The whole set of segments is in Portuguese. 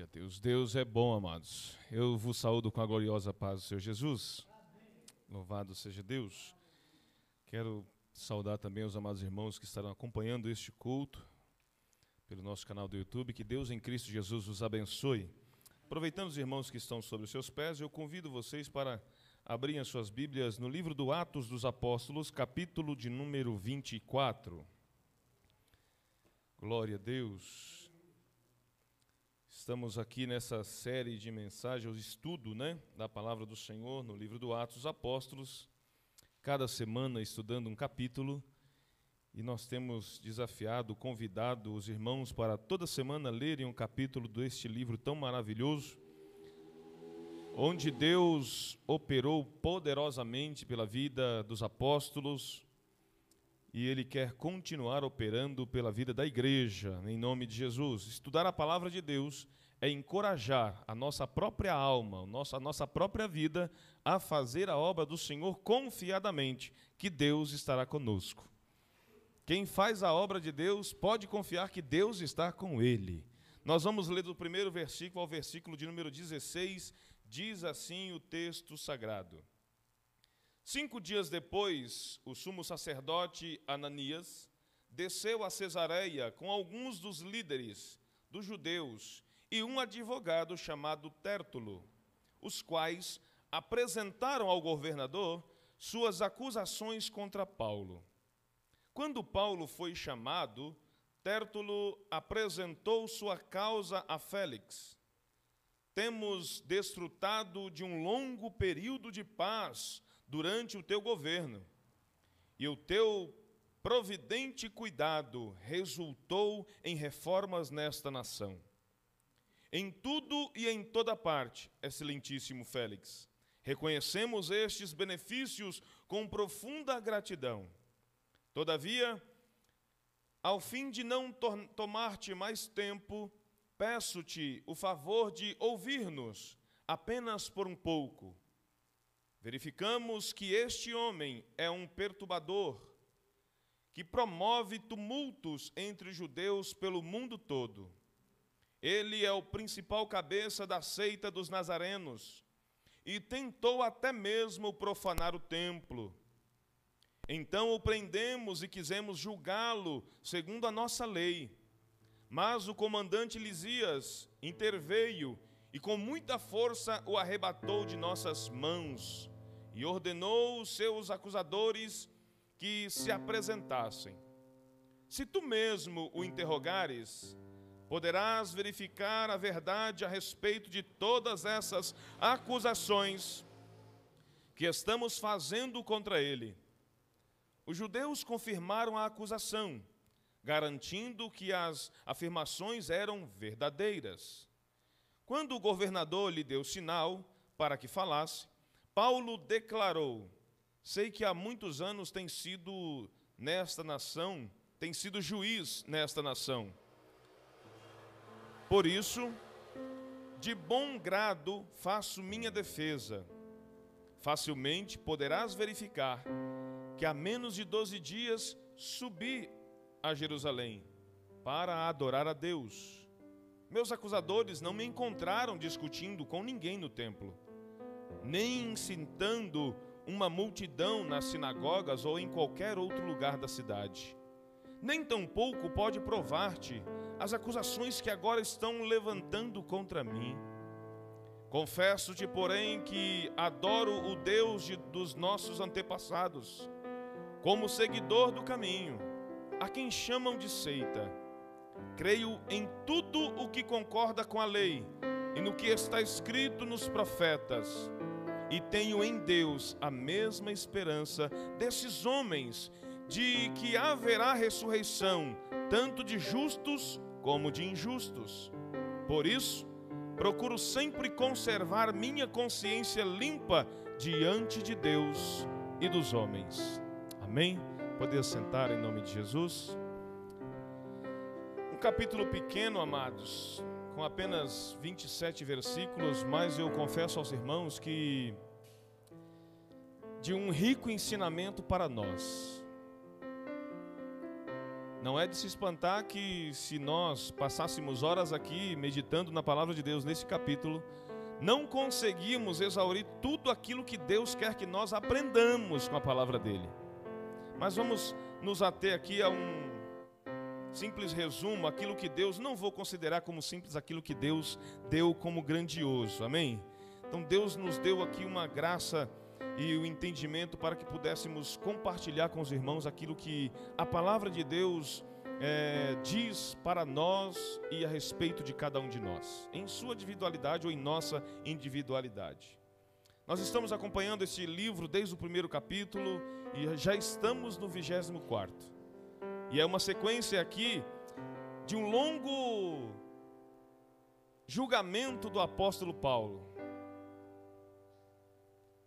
Glória a Deus. Deus é bom, amados. Eu vos saúdo com a gloriosa paz do Senhor Jesus. Louvado seja Deus. Quero saudar também os amados irmãos que estarão acompanhando este culto pelo nosso canal do YouTube. Que Deus em Cristo Jesus os abençoe. Aproveitando os irmãos que estão sobre os seus pés, eu convido vocês para abrirem as suas Bíblias no livro do Atos dos Apóstolos, capítulo de número 24. Glória a Deus. Estamos aqui nessa série de mensagens, o estudo né, da palavra do Senhor no livro do Atos dos Apóstolos, cada semana estudando um capítulo, e nós temos desafiado, convidado os irmãos para toda semana lerem um capítulo deste livro tão maravilhoso, onde Deus operou poderosamente pela vida dos apóstolos, e Ele quer continuar operando pela vida da igreja, em nome de Jesus. Estudar a palavra de Deus é encorajar a nossa própria alma, a nossa própria vida a fazer a obra do Senhor confiadamente, que Deus estará conosco. Quem faz a obra de Deus pode confiar que Deus está com ele. Nós vamos ler do primeiro versículo ao versículo de número 16, diz assim o texto sagrado. Cinco dias depois, o sumo sacerdote Ananias desceu a Cesareia com alguns dos líderes dos judeus e um advogado chamado Tértulo, os quais apresentaram ao governador suas acusações contra Paulo. Quando Paulo foi chamado, Tértulo apresentou sua causa a Félix. Temos desfrutado de um longo período de paz durante o teu governo, e o teu providente cuidado resultou em reformas nesta nação. Em tudo e em toda parte, excelentíssimo Félix, reconhecemos estes benefícios com profunda gratidão. Todavia, ao fim de não tomar-te mais tempo, peço-te o favor de ouvir-nos apenas por um pouco verificamos que este homem é um perturbador que promove tumultos entre judeus pelo mundo todo. Ele é o principal cabeça da seita dos nazarenos e tentou até mesmo profanar o templo. Então o prendemos e quisemos julgá-lo segundo a nossa lei. Mas o comandante Lisias interveio e com muita força o arrebatou de nossas mãos e ordenou os seus acusadores que se apresentassem. Se tu mesmo o interrogares, poderás verificar a verdade a respeito de todas essas acusações que estamos fazendo contra ele. Os judeus confirmaram a acusação, garantindo que as afirmações eram verdadeiras. Quando o governador lhe deu sinal para que falasse, Paulo declarou: Sei que há muitos anos tem sido nesta nação, tem sido juiz nesta nação. Por isso, de bom grado faço minha defesa. Facilmente poderás verificar que há menos de doze dias subi a Jerusalém para adorar a Deus. Meus acusadores não me encontraram discutindo com ninguém no templo nem incitando uma multidão nas sinagogas ou em qualquer outro lugar da cidade. Nem tampouco pode provar-te as acusações que agora estão levantando contra mim. Confesso-te, porém, que adoro o Deus de, dos nossos antepassados, como seguidor do caminho, a quem chamam de seita. Creio em tudo o que concorda com a lei e no que está escrito nos profetas e tenho em Deus a mesma esperança desses homens, de que haverá ressurreição, tanto de justos como de injustos. Por isso, procuro sempre conservar minha consciência limpa diante de Deus e dos homens. Amém? Poder sentar em nome de Jesus. Capítulo pequeno, amados, com apenas 27 versículos, mas eu confesso aos irmãos que de um rico ensinamento para nós. Não é de se espantar que, se nós passássemos horas aqui meditando na palavra de Deus nesse capítulo, não conseguimos exaurir tudo aquilo que Deus quer que nós aprendamos com a palavra dele. Mas vamos nos ater aqui a um simples resumo, aquilo que Deus, não vou considerar como simples aquilo que Deus deu como grandioso, amém? Então Deus nos deu aqui uma graça e o entendimento para que pudéssemos compartilhar com os irmãos aquilo que a palavra de Deus é, diz para nós e a respeito de cada um de nós, em sua individualidade ou em nossa individualidade. Nós estamos acompanhando esse livro desde o primeiro capítulo e já estamos no vigésimo quarto. E é uma sequência aqui de um longo julgamento do apóstolo Paulo.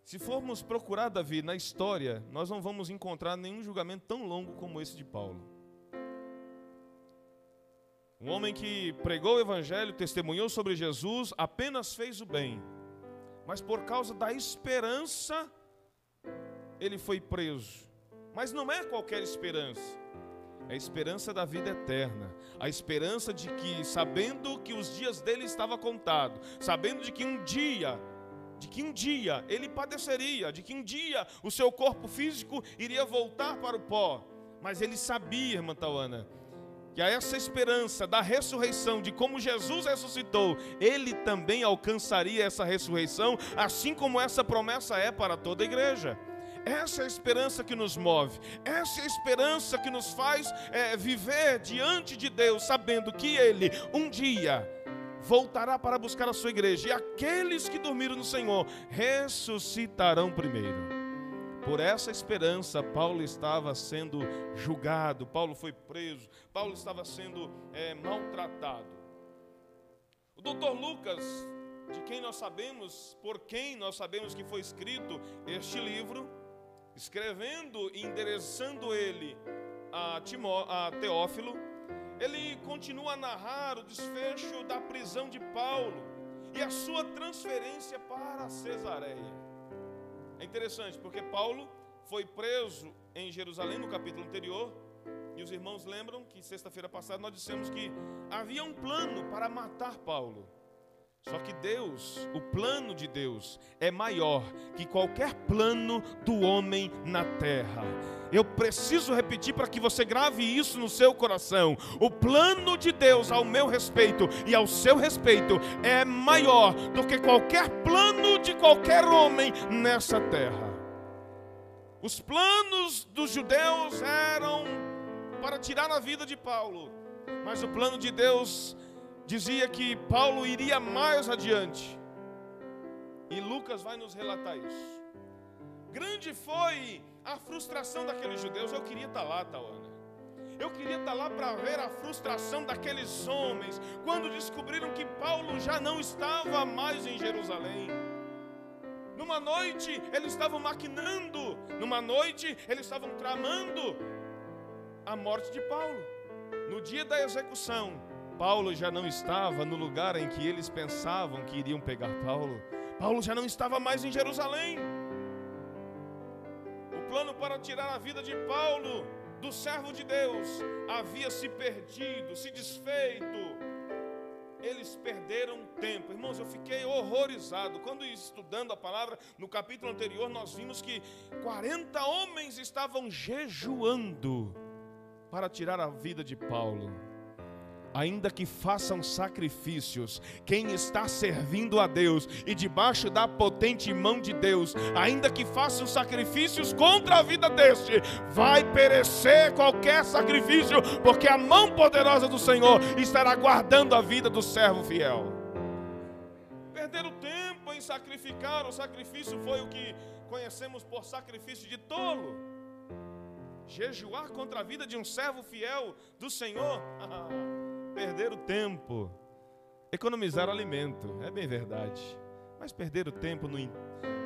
Se formos procurar Davi na história, nós não vamos encontrar nenhum julgamento tão longo como esse de Paulo. Um homem que pregou o evangelho, testemunhou sobre Jesus, apenas fez o bem, mas por causa da esperança, ele foi preso. Mas não é qualquer esperança, a esperança da vida eterna, a esperança de que, sabendo que os dias dele estavam contados, sabendo de que um dia de que um dia ele padeceria, de que um dia o seu corpo físico iria voltar para o pó. Mas ele sabia, irmã Tauana, que a essa esperança da ressurreição, de como Jesus ressuscitou, ele também alcançaria essa ressurreição, assim como essa promessa é para toda a igreja. Essa é a esperança que nos move, essa é a esperança que nos faz é, viver diante de Deus, sabendo que Ele um dia voltará para buscar a sua igreja, e aqueles que dormiram no Senhor ressuscitarão primeiro. Por essa esperança, Paulo estava sendo julgado, Paulo foi preso, Paulo estava sendo é, maltratado. O doutor Lucas, de quem nós sabemos, por quem nós sabemos que foi escrito este livro, escrevendo e endereçando ele a, Timó, a Teófilo, ele continua a narrar o desfecho da prisão de Paulo e a sua transferência para Cesareia. É interessante porque Paulo foi preso em Jerusalém no capítulo anterior. E os irmãos lembram que sexta-feira passada nós dissemos que havia um plano para matar Paulo. Só que Deus, o plano de Deus, é maior que qualquer plano do homem na terra. Eu preciso repetir para que você grave isso no seu coração. O plano de Deus ao meu respeito e ao seu respeito é maior do que qualquer plano de qualquer homem nessa terra. Os planos dos judeus eram para tirar a vida de Paulo, mas o plano de Deus dizia que Paulo iria mais adiante. E Lucas vai nos relatar isso. Grande foi a frustração daqueles judeus. Eu queria estar lá, Tawana. Eu queria estar lá para ver a frustração daqueles homens quando descobriram que Paulo já não estava mais em Jerusalém. Numa noite eles estavam maquinando, numa noite eles estavam tramando a morte de Paulo. No dia da execução, Paulo já não estava no lugar em que eles pensavam que iriam pegar Paulo. Paulo já não estava mais em Jerusalém. O plano para tirar a vida de Paulo, do servo de Deus, havia se perdido, se desfeito. Eles perderam tempo. Irmãos, eu fiquei horrorizado. Quando estudando a palavra, no capítulo anterior, nós vimos que 40 homens estavam jejuando para tirar a vida de Paulo ainda que façam sacrifícios, quem está servindo a Deus e debaixo da potente mão de Deus, ainda que façam sacrifícios contra a vida deste, vai perecer qualquer sacrifício, porque a mão poderosa do Senhor estará guardando a vida do servo fiel. Perder o tempo em sacrificar, o sacrifício foi o que conhecemos por sacrifício de tolo. Jejuar contra a vida de um servo fiel do Senhor. perder o tempo, economizar alimento, é bem verdade, mas perder o tempo no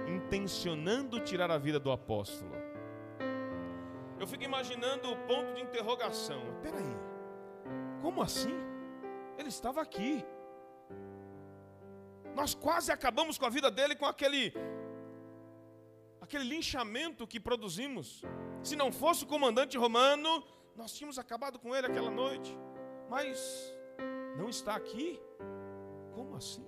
intencionando tirar a vida do apóstolo. Eu fico imaginando o ponto de interrogação. Peraí, como assim? Ele estava aqui. Nós quase acabamos com a vida dele com aquele aquele linchamento que produzimos. Se não fosse o comandante romano, Nós tínhamos acabado com ele aquela noite, mas não está aqui? Como assim?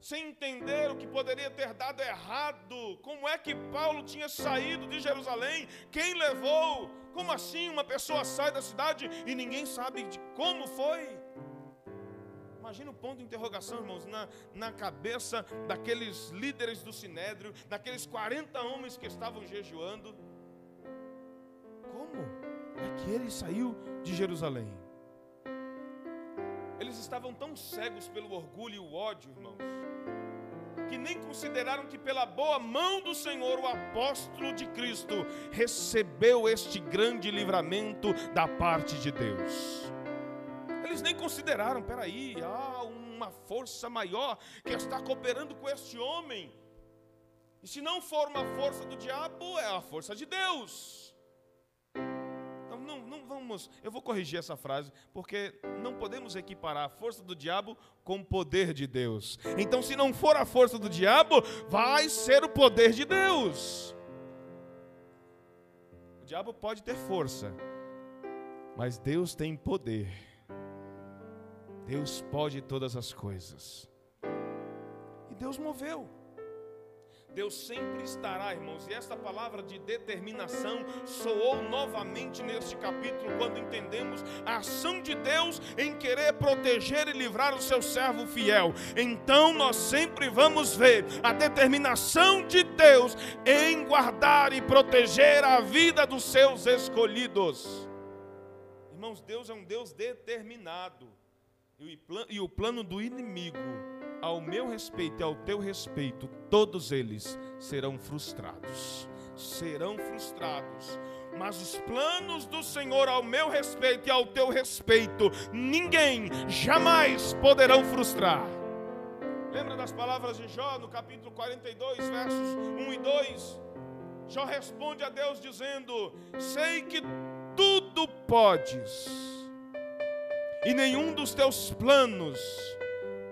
Sem entender o que poderia ter dado errado, como é que Paulo tinha saído de Jerusalém? Quem levou? Como assim uma pessoa sai da cidade e ninguém sabe de como foi? Imagina o ponto de interrogação, irmãos, na, na cabeça daqueles líderes do sinédrio, daqueles 40 homens que estavam jejuando. Como é que ele saiu de Jerusalém? Eles estavam tão cegos pelo orgulho e o ódio, irmãos, que nem consideraram que pela boa mão do Senhor, o apóstolo de Cristo recebeu este grande livramento da parte de Deus. Eles nem consideraram, peraí, há uma força maior que está cooperando com este homem. E se não for uma força do diabo, é a força de Deus. Eu vou corrigir essa frase, porque não podemos equiparar a força do diabo com o poder de Deus. Então, se não for a força do diabo, vai ser o poder de Deus. O diabo pode ter força, mas Deus tem poder. Deus pode todas as coisas. E Deus moveu. Deus sempre estará, irmãos, e esta palavra de determinação soou novamente neste capítulo, quando entendemos a ação de Deus em querer proteger e livrar o seu servo fiel. Então nós sempre vamos ver a determinação de Deus em guardar e proteger a vida dos seus escolhidos. Irmãos, Deus é um Deus determinado. E o plano do inimigo, ao meu respeito e ao teu respeito, todos eles serão frustrados. Serão frustrados. Mas os planos do Senhor ao meu respeito e ao teu respeito, ninguém jamais poderão frustrar. Lembra das palavras de Jó no capítulo 42, versos 1 e 2? Jó responde a Deus dizendo: Sei que tudo podes e nenhum dos teus planos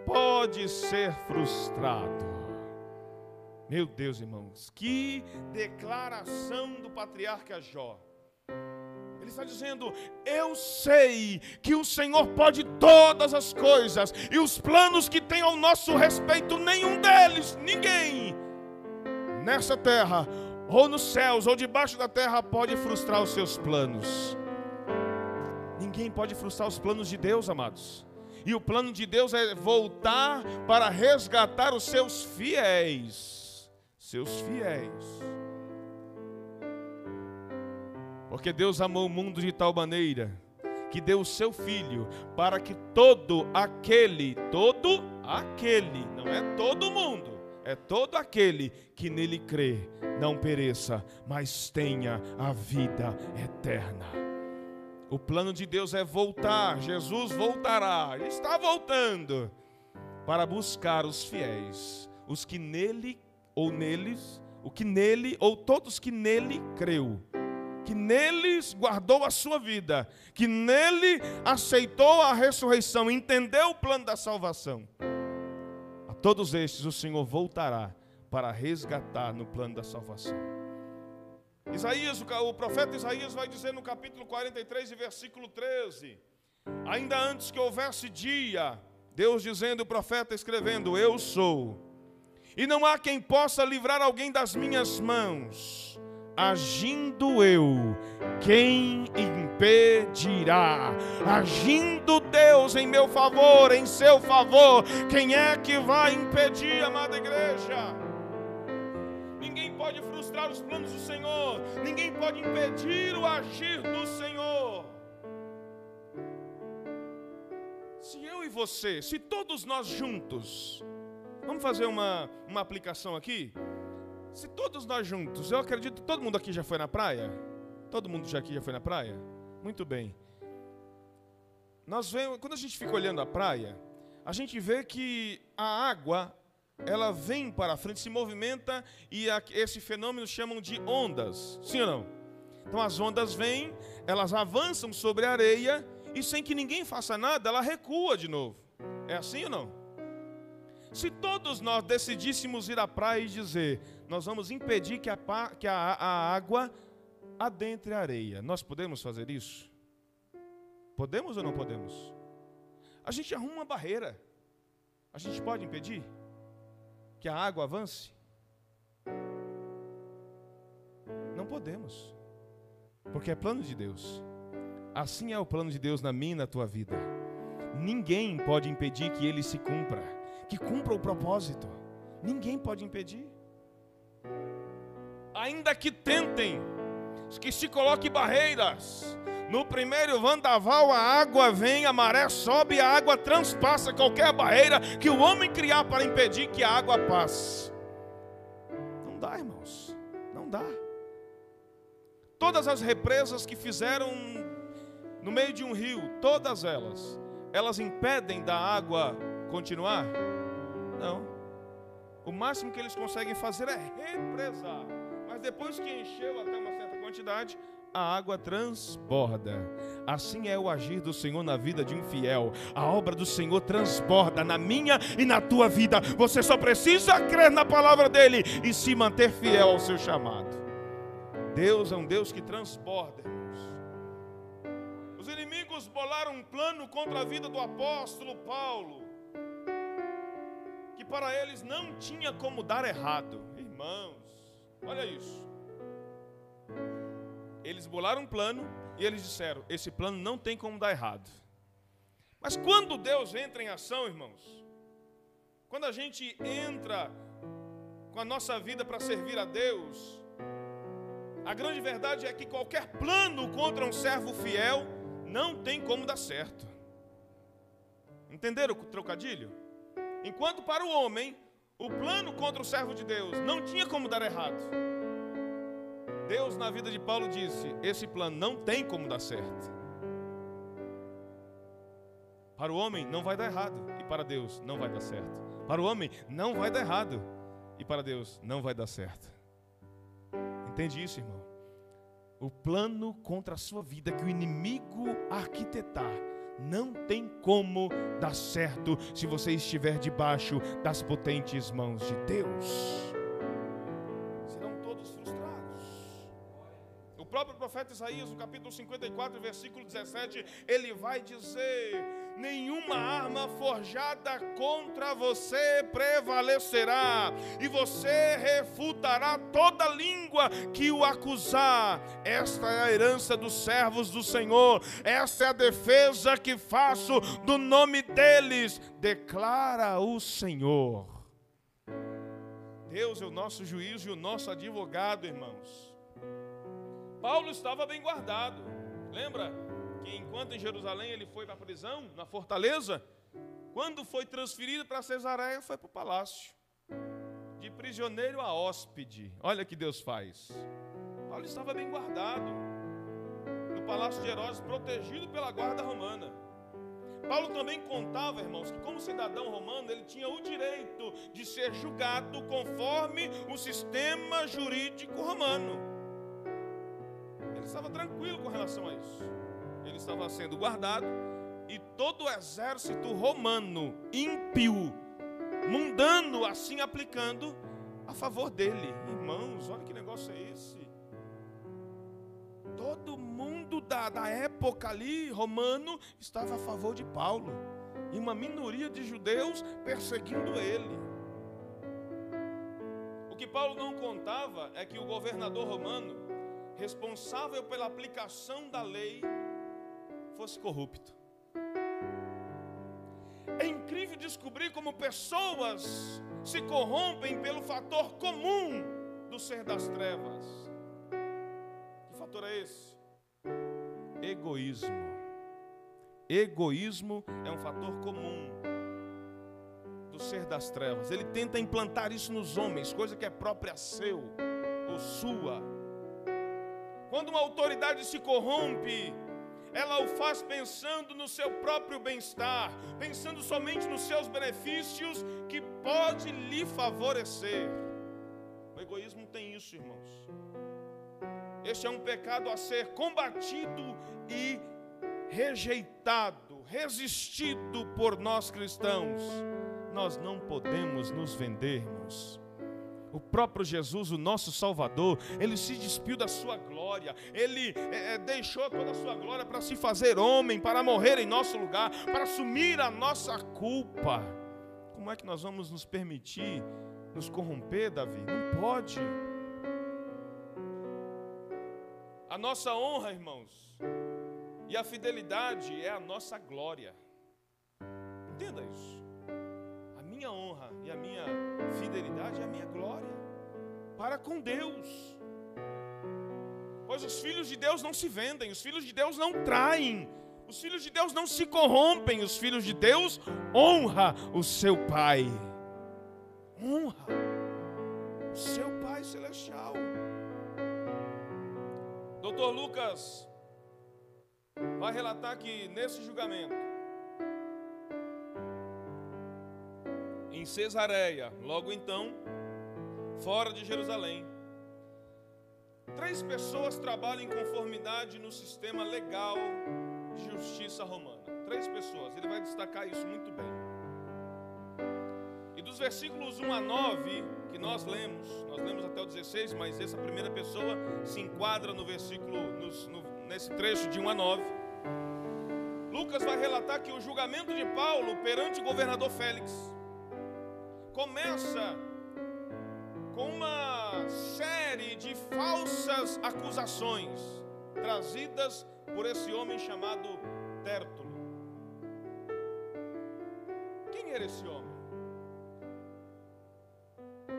pode ser frustrado. Meu Deus, irmãos, que declaração do patriarca Jó. Ele está dizendo: Eu sei que o Senhor pode todas as coisas, e os planos que tem ao nosso respeito, nenhum deles, ninguém, nessa terra, ou nos céus, ou debaixo da terra, pode frustrar os seus planos. Ninguém pode frustrar os planos de Deus, amados. E o plano de Deus é voltar para resgatar os seus fiéis. Seus fiéis. Porque Deus amou o mundo de tal maneira que deu o seu filho para que todo aquele, todo aquele, não é todo mundo, é todo aquele que nele crê, não pereça, mas tenha a vida eterna. O plano de Deus é voltar, Jesus voltará, Ele está voltando para buscar os fiéis, os que nele ou neles, o que nele ou todos que nele creu, que neles guardou a sua vida, que nele aceitou a ressurreição, entendeu o plano da salvação. A todos estes o Senhor voltará para resgatar no plano da salvação. Isaías, o profeta Isaías vai dizer no capítulo 43 e versículo 13: Ainda antes que houvesse dia, Deus dizendo, o profeta escrevendo: Eu sou, e não há quem possa livrar alguém das minhas mãos. Agindo eu, quem impedirá? Agindo Deus em meu favor, em seu favor, quem é que vai impedir, amada igreja? Frustrar os planos do Senhor, ninguém pode impedir o agir do Senhor. Se eu e você, se todos nós juntos, vamos fazer uma, uma aplicação aqui? Se todos nós juntos, eu acredito que todo mundo aqui já foi na praia? Todo mundo já aqui já foi na praia? Muito bem. Nós vemos, quando a gente fica olhando a praia, a gente vê que a água ela vem para frente, se movimenta e esse fenômeno chamam de ondas. Sim ou não? Então as ondas vêm, elas avançam sobre a areia e sem que ninguém faça nada, ela recua de novo. É assim ou não? Se todos nós decidíssemos ir à praia e dizer, nós vamos impedir que a, que a, a água adentre a areia. Nós podemos fazer isso? Podemos ou não podemos? A gente arruma uma barreira. A gente pode impedir que a água avance? Não podemos. Porque é plano de Deus. Assim é o plano de Deus na minha e na tua vida. Ninguém pode impedir que ele se cumpra, que cumpra o propósito. Ninguém pode impedir. Ainda que tentem, que se coloque barreiras. No primeiro vendaval a água vem, a maré sobe, a água transpassa qualquer barreira que o homem criar para impedir que a água passe. Não dá, irmãos. Não dá. Todas as represas que fizeram no meio de um rio, todas elas, elas impedem da água continuar? Não. O máximo que eles conseguem fazer é represar. Mas depois que encheu até uma certa quantidade, a água transborda. Assim é o agir do Senhor na vida de um fiel. A obra do Senhor transborda na minha e na tua vida. Você só precisa crer na palavra dele e se manter fiel ao seu chamado. Deus é um Deus que transborda. Os inimigos bolaram um plano contra a vida do apóstolo Paulo, que para eles não tinha como dar errado. Irmãos, olha isso. Eles bolaram um plano e eles disseram: esse plano não tem como dar errado. Mas quando Deus entra em ação, irmãos, quando a gente entra com a nossa vida para servir a Deus, a grande verdade é que qualquer plano contra um servo fiel não tem como dar certo. Entenderam o trocadilho? Enquanto para o homem, o plano contra o servo de Deus não tinha como dar errado. Deus, na vida de Paulo, disse: esse plano não tem como dar certo. Para o homem não vai dar errado, e para Deus não vai dar certo. Para o homem não vai dar errado, e para Deus não vai dar certo. Entende isso, irmão? O plano contra a sua vida que o inimigo arquitetar não tem como dar certo se você estiver debaixo das potentes mãos de Deus. Profeta Isaías, no capítulo 54, versículo 17, ele vai dizer: Nenhuma arma forjada contra você prevalecerá, e você refutará toda língua que o acusar. Esta é a herança dos servos do Senhor, esta é a defesa que faço do nome deles, declara o Senhor. Deus é o nosso juiz e o nosso advogado, irmãos. Paulo estava bem guardado. Lembra que enquanto em Jerusalém ele foi para a prisão, na fortaleza, quando foi transferido para Cesareia, foi para o palácio. De prisioneiro a hóspede. Olha que Deus faz. Paulo estava bem guardado. No palácio de Herodes, protegido pela guarda romana. Paulo também contava, irmãos, que como cidadão romano, ele tinha o direito de ser julgado conforme o sistema jurídico romano estava tranquilo com relação a isso. Ele estava sendo guardado e todo o exército romano, ímpio, mundano, assim aplicando a favor dele. Irmãos, olha que negócio é esse. Todo mundo da, da época ali, romano, estava a favor de Paulo. E uma minoria de judeus perseguindo ele. O que Paulo não contava é que o governador romano responsável pela aplicação da lei fosse corrupto. É incrível descobrir como pessoas se corrompem pelo fator comum do ser das trevas. Que fator é esse? Egoísmo. Egoísmo é um fator comum do ser das trevas. Ele tenta implantar isso nos homens, coisa que é própria seu ou sua quando uma autoridade se corrompe, ela o faz pensando no seu próprio bem-estar, pensando somente nos seus benefícios que pode lhe favorecer. O egoísmo tem isso, irmãos. Este é um pecado a ser combatido e rejeitado, resistido por nós cristãos. Nós não podemos nos vender, irmãos. O próprio Jesus, o nosso Salvador, ele se despiu da sua glória, ele é, é, deixou toda a sua glória para se fazer homem, para morrer em nosso lugar, para assumir a nossa culpa. Como é que nós vamos nos permitir nos corromper, Davi? Não pode. A nossa honra, irmãos, e a fidelidade é a nossa glória. Entenda isso. A minha honra e a minha fidelidade é a minha glória para com Deus. Pois os filhos de Deus não se vendem, os filhos de Deus não traem, os filhos de Deus não se corrompem, os filhos de Deus honra o seu Pai. Honra o seu Pai celestial. Doutor Lucas vai relatar que nesse julgamento, em Cesareia, logo então, fora de Jerusalém, três pessoas trabalham em conformidade no sistema legal de justiça romana. Três pessoas, ele vai destacar isso muito bem. E dos versículos 1 a 9, que nós lemos, nós lemos até o 16, mas essa primeira pessoa se enquadra no versículo, no, nesse trecho de 1 a 9. Lucas vai relatar que o julgamento de Paulo perante o governador Félix começa com uma série de falsas acusações trazidas por esse homem chamado Tértulo. Quem era esse homem?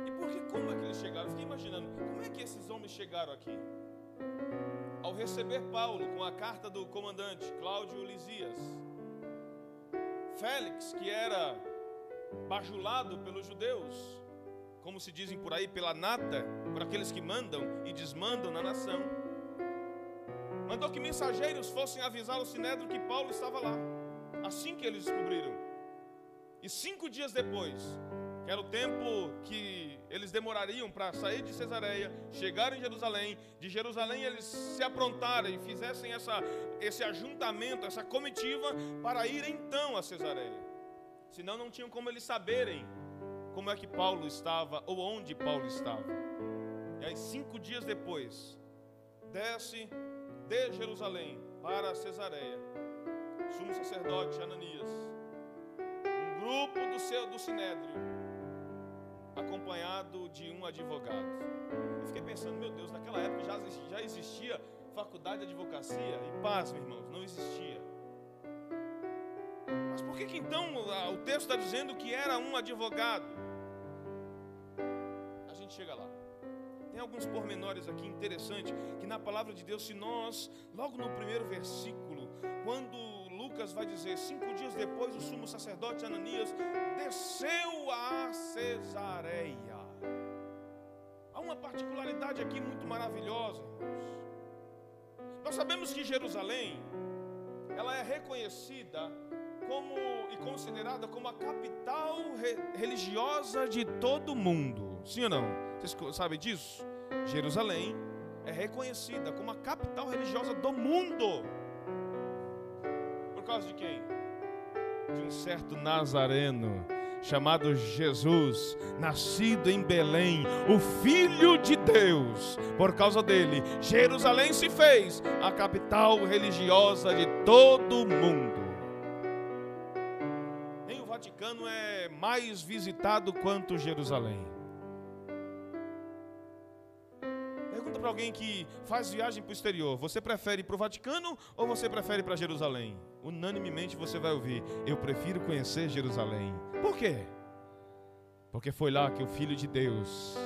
E por que como é que eles chegaram? fiquei imaginando, como é que esses homens chegaram aqui? Ao receber Paulo com a carta do comandante Cláudio Lisias, Félix, que era bajulado pelos judeus, como se dizem por aí, pela nata, por aqueles que mandam e desmandam na nação. Mandou que mensageiros fossem avisar o Sinédrio que Paulo estava lá, assim que eles descobriram. E cinco dias depois, que era o tempo que eles demorariam para sair de Cesareia, chegar em Jerusalém, de Jerusalém eles se aprontarem e fizessem essa, esse ajuntamento, essa comitiva, para ir então a Cesareia. Senão não tinham como eles saberem como é que Paulo estava ou onde Paulo estava. E aí, cinco dias depois, desce de Jerusalém para Cesareia, sumo sacerdote Ananias, um grupo do seu do sinédrio, acompanhado de um advogado. Eu fiquei pensando, meu Deus, naquela época já, já existia faculdade de advocacia e paz, meus irmãos, não existia. Por que, que então o texto está dizendo que era um advogado? gente chega lá. Tem alguns pormenores aqui interessantes que na palavra de Deus, se nós, logo no primeiro versículo, quando Lucas vai dizer, cinco dias depois o sumo sacerdote Ananias desceu a Cesareia. Há uma particularidade aqui muito maravilhosa, irmãos. Nós sabemos que Jerusalém, ela é reconhecida como e considerada como a capital re, religiosa de todo o mundo. Sim ou não? Vocês sabem disso? Jerusalém é reconhecida como a capital religiosa do mundo. Por causa de quem? De um certo nazareno chamado Jesus, nascido em Belém, o Filho de Deus. Por causa dele, Jerusalém se fez a capital religiosa de todo o mundo. Vaticano é mais visitado quanto Jerusalém. Pergunta para alguém que faz viagem para o exterior: você prefere para o Vaticano ou você prefere para Jerusalém? Unanimemente você vai ouvir: eu prefiro conhecer Jerusalém. Por quê? Porque foi lá que o Filho de Deus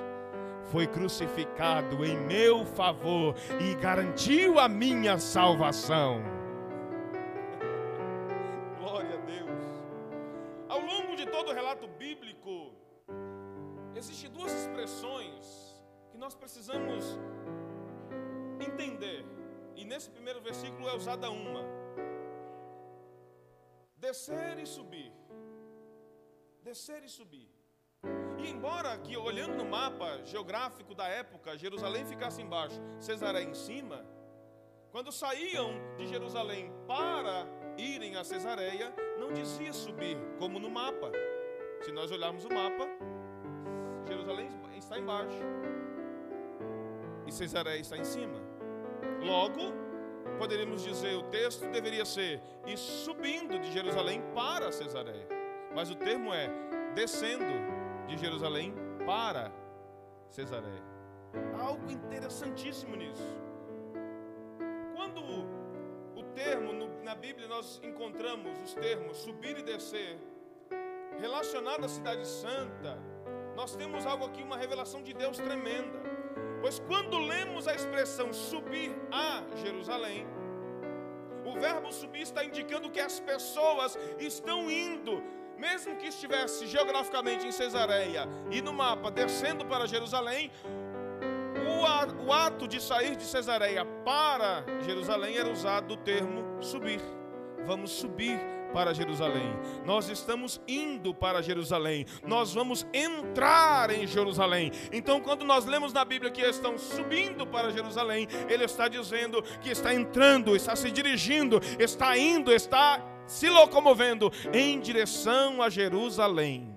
foi crucificado em meu favor e garantiu a minha salvação. Existem duas expressões que nós precisamos entender. E nesse primeiro versículo é usada uma: descer e subir. Descer e subir. E embora que olhando no mapa geográfico da época, Jerusalém ficasse embaixo, Cesareia em cima, quando saíam de Jerusalém para irem a Cesareia, não dizia subir, como no mapa. Se nós olharmos o mapa, está embaixo e Cesareia está em cima. Logo, poderíamos dizer, o texto deveria ser e subindo de Jerusalém para Cesareia. Mas o termo é descendo de Jerusalém para Cesareia. Algo interessantíssimo nisso. Quando o termo no, na Bíblia nós encontramos os termos subir e descer, relacionado à cidade santa, nós temos algo aqui, uma revelação de Deus tremenda. Pois quando lemos a expressão subir a Jerusalém, o verbo subir está indicando que as pessoas estão indo, mesmo que estivesse geograficamente em Cesareia e no mapa descendo para Jerusalém, o ato de sair de Cesareia para Jerusalém era usado o termo subir. Vamos subir para Jerusalém. Nós estamos indo para Jerusalém. Nós vamos entrar em Jerusalém. Então, quando nós lemos na Bíblia que estão subindo para Jerusalém, ele está dizendo que está entrando, está se dirigindo, está indo, está se locomovendo em direção a Jerusalém.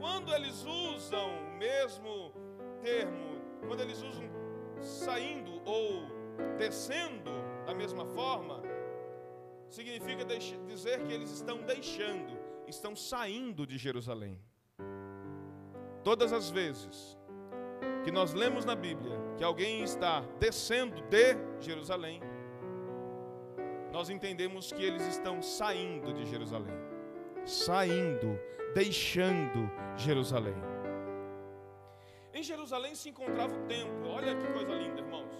Quando eles usam o mesmo termo, quando eles usam saindo ou descendo da mesma forma, significa dizer que eles estão deixando, estão saindo de Jerusalém. Todas as vezes que nós lemos na Bíblia que alguém está descendo de Jerusalém, nós entendemos que eles estão saindo de Jerusalém, saindo, deixando Jerusalém. Em Jerusalém se encontrava o templo, olha que coisa linda, irmãos.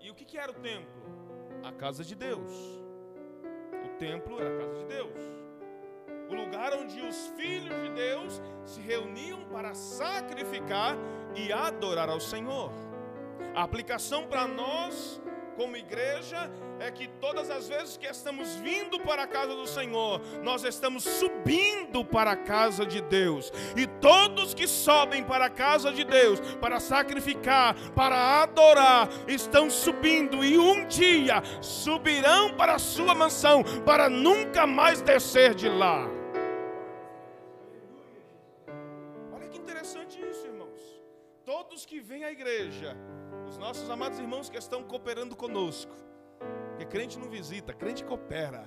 E o que era o templo? A casa de Deus templo era a casa de Deus. O lugar onde os filhos de Deus se reuniam para sacrificar e adorar ao Senhor. A aplicação para nós como igreja é que todas as vezes que estamos vindo para a casa do Senhor, nós estamos subindo para a casa de Deus. E todos que sobem para a casa de Deus para sacrificar, para adorar, estão subindo e um dia subirão para a sua mansão para nunca mais descer de lá. Olha que interessante isso, irmãos. Todos que vêm à igreja os nossos amados irmãos que estão cooperando conosco. Porque crente não visita, crente coopera.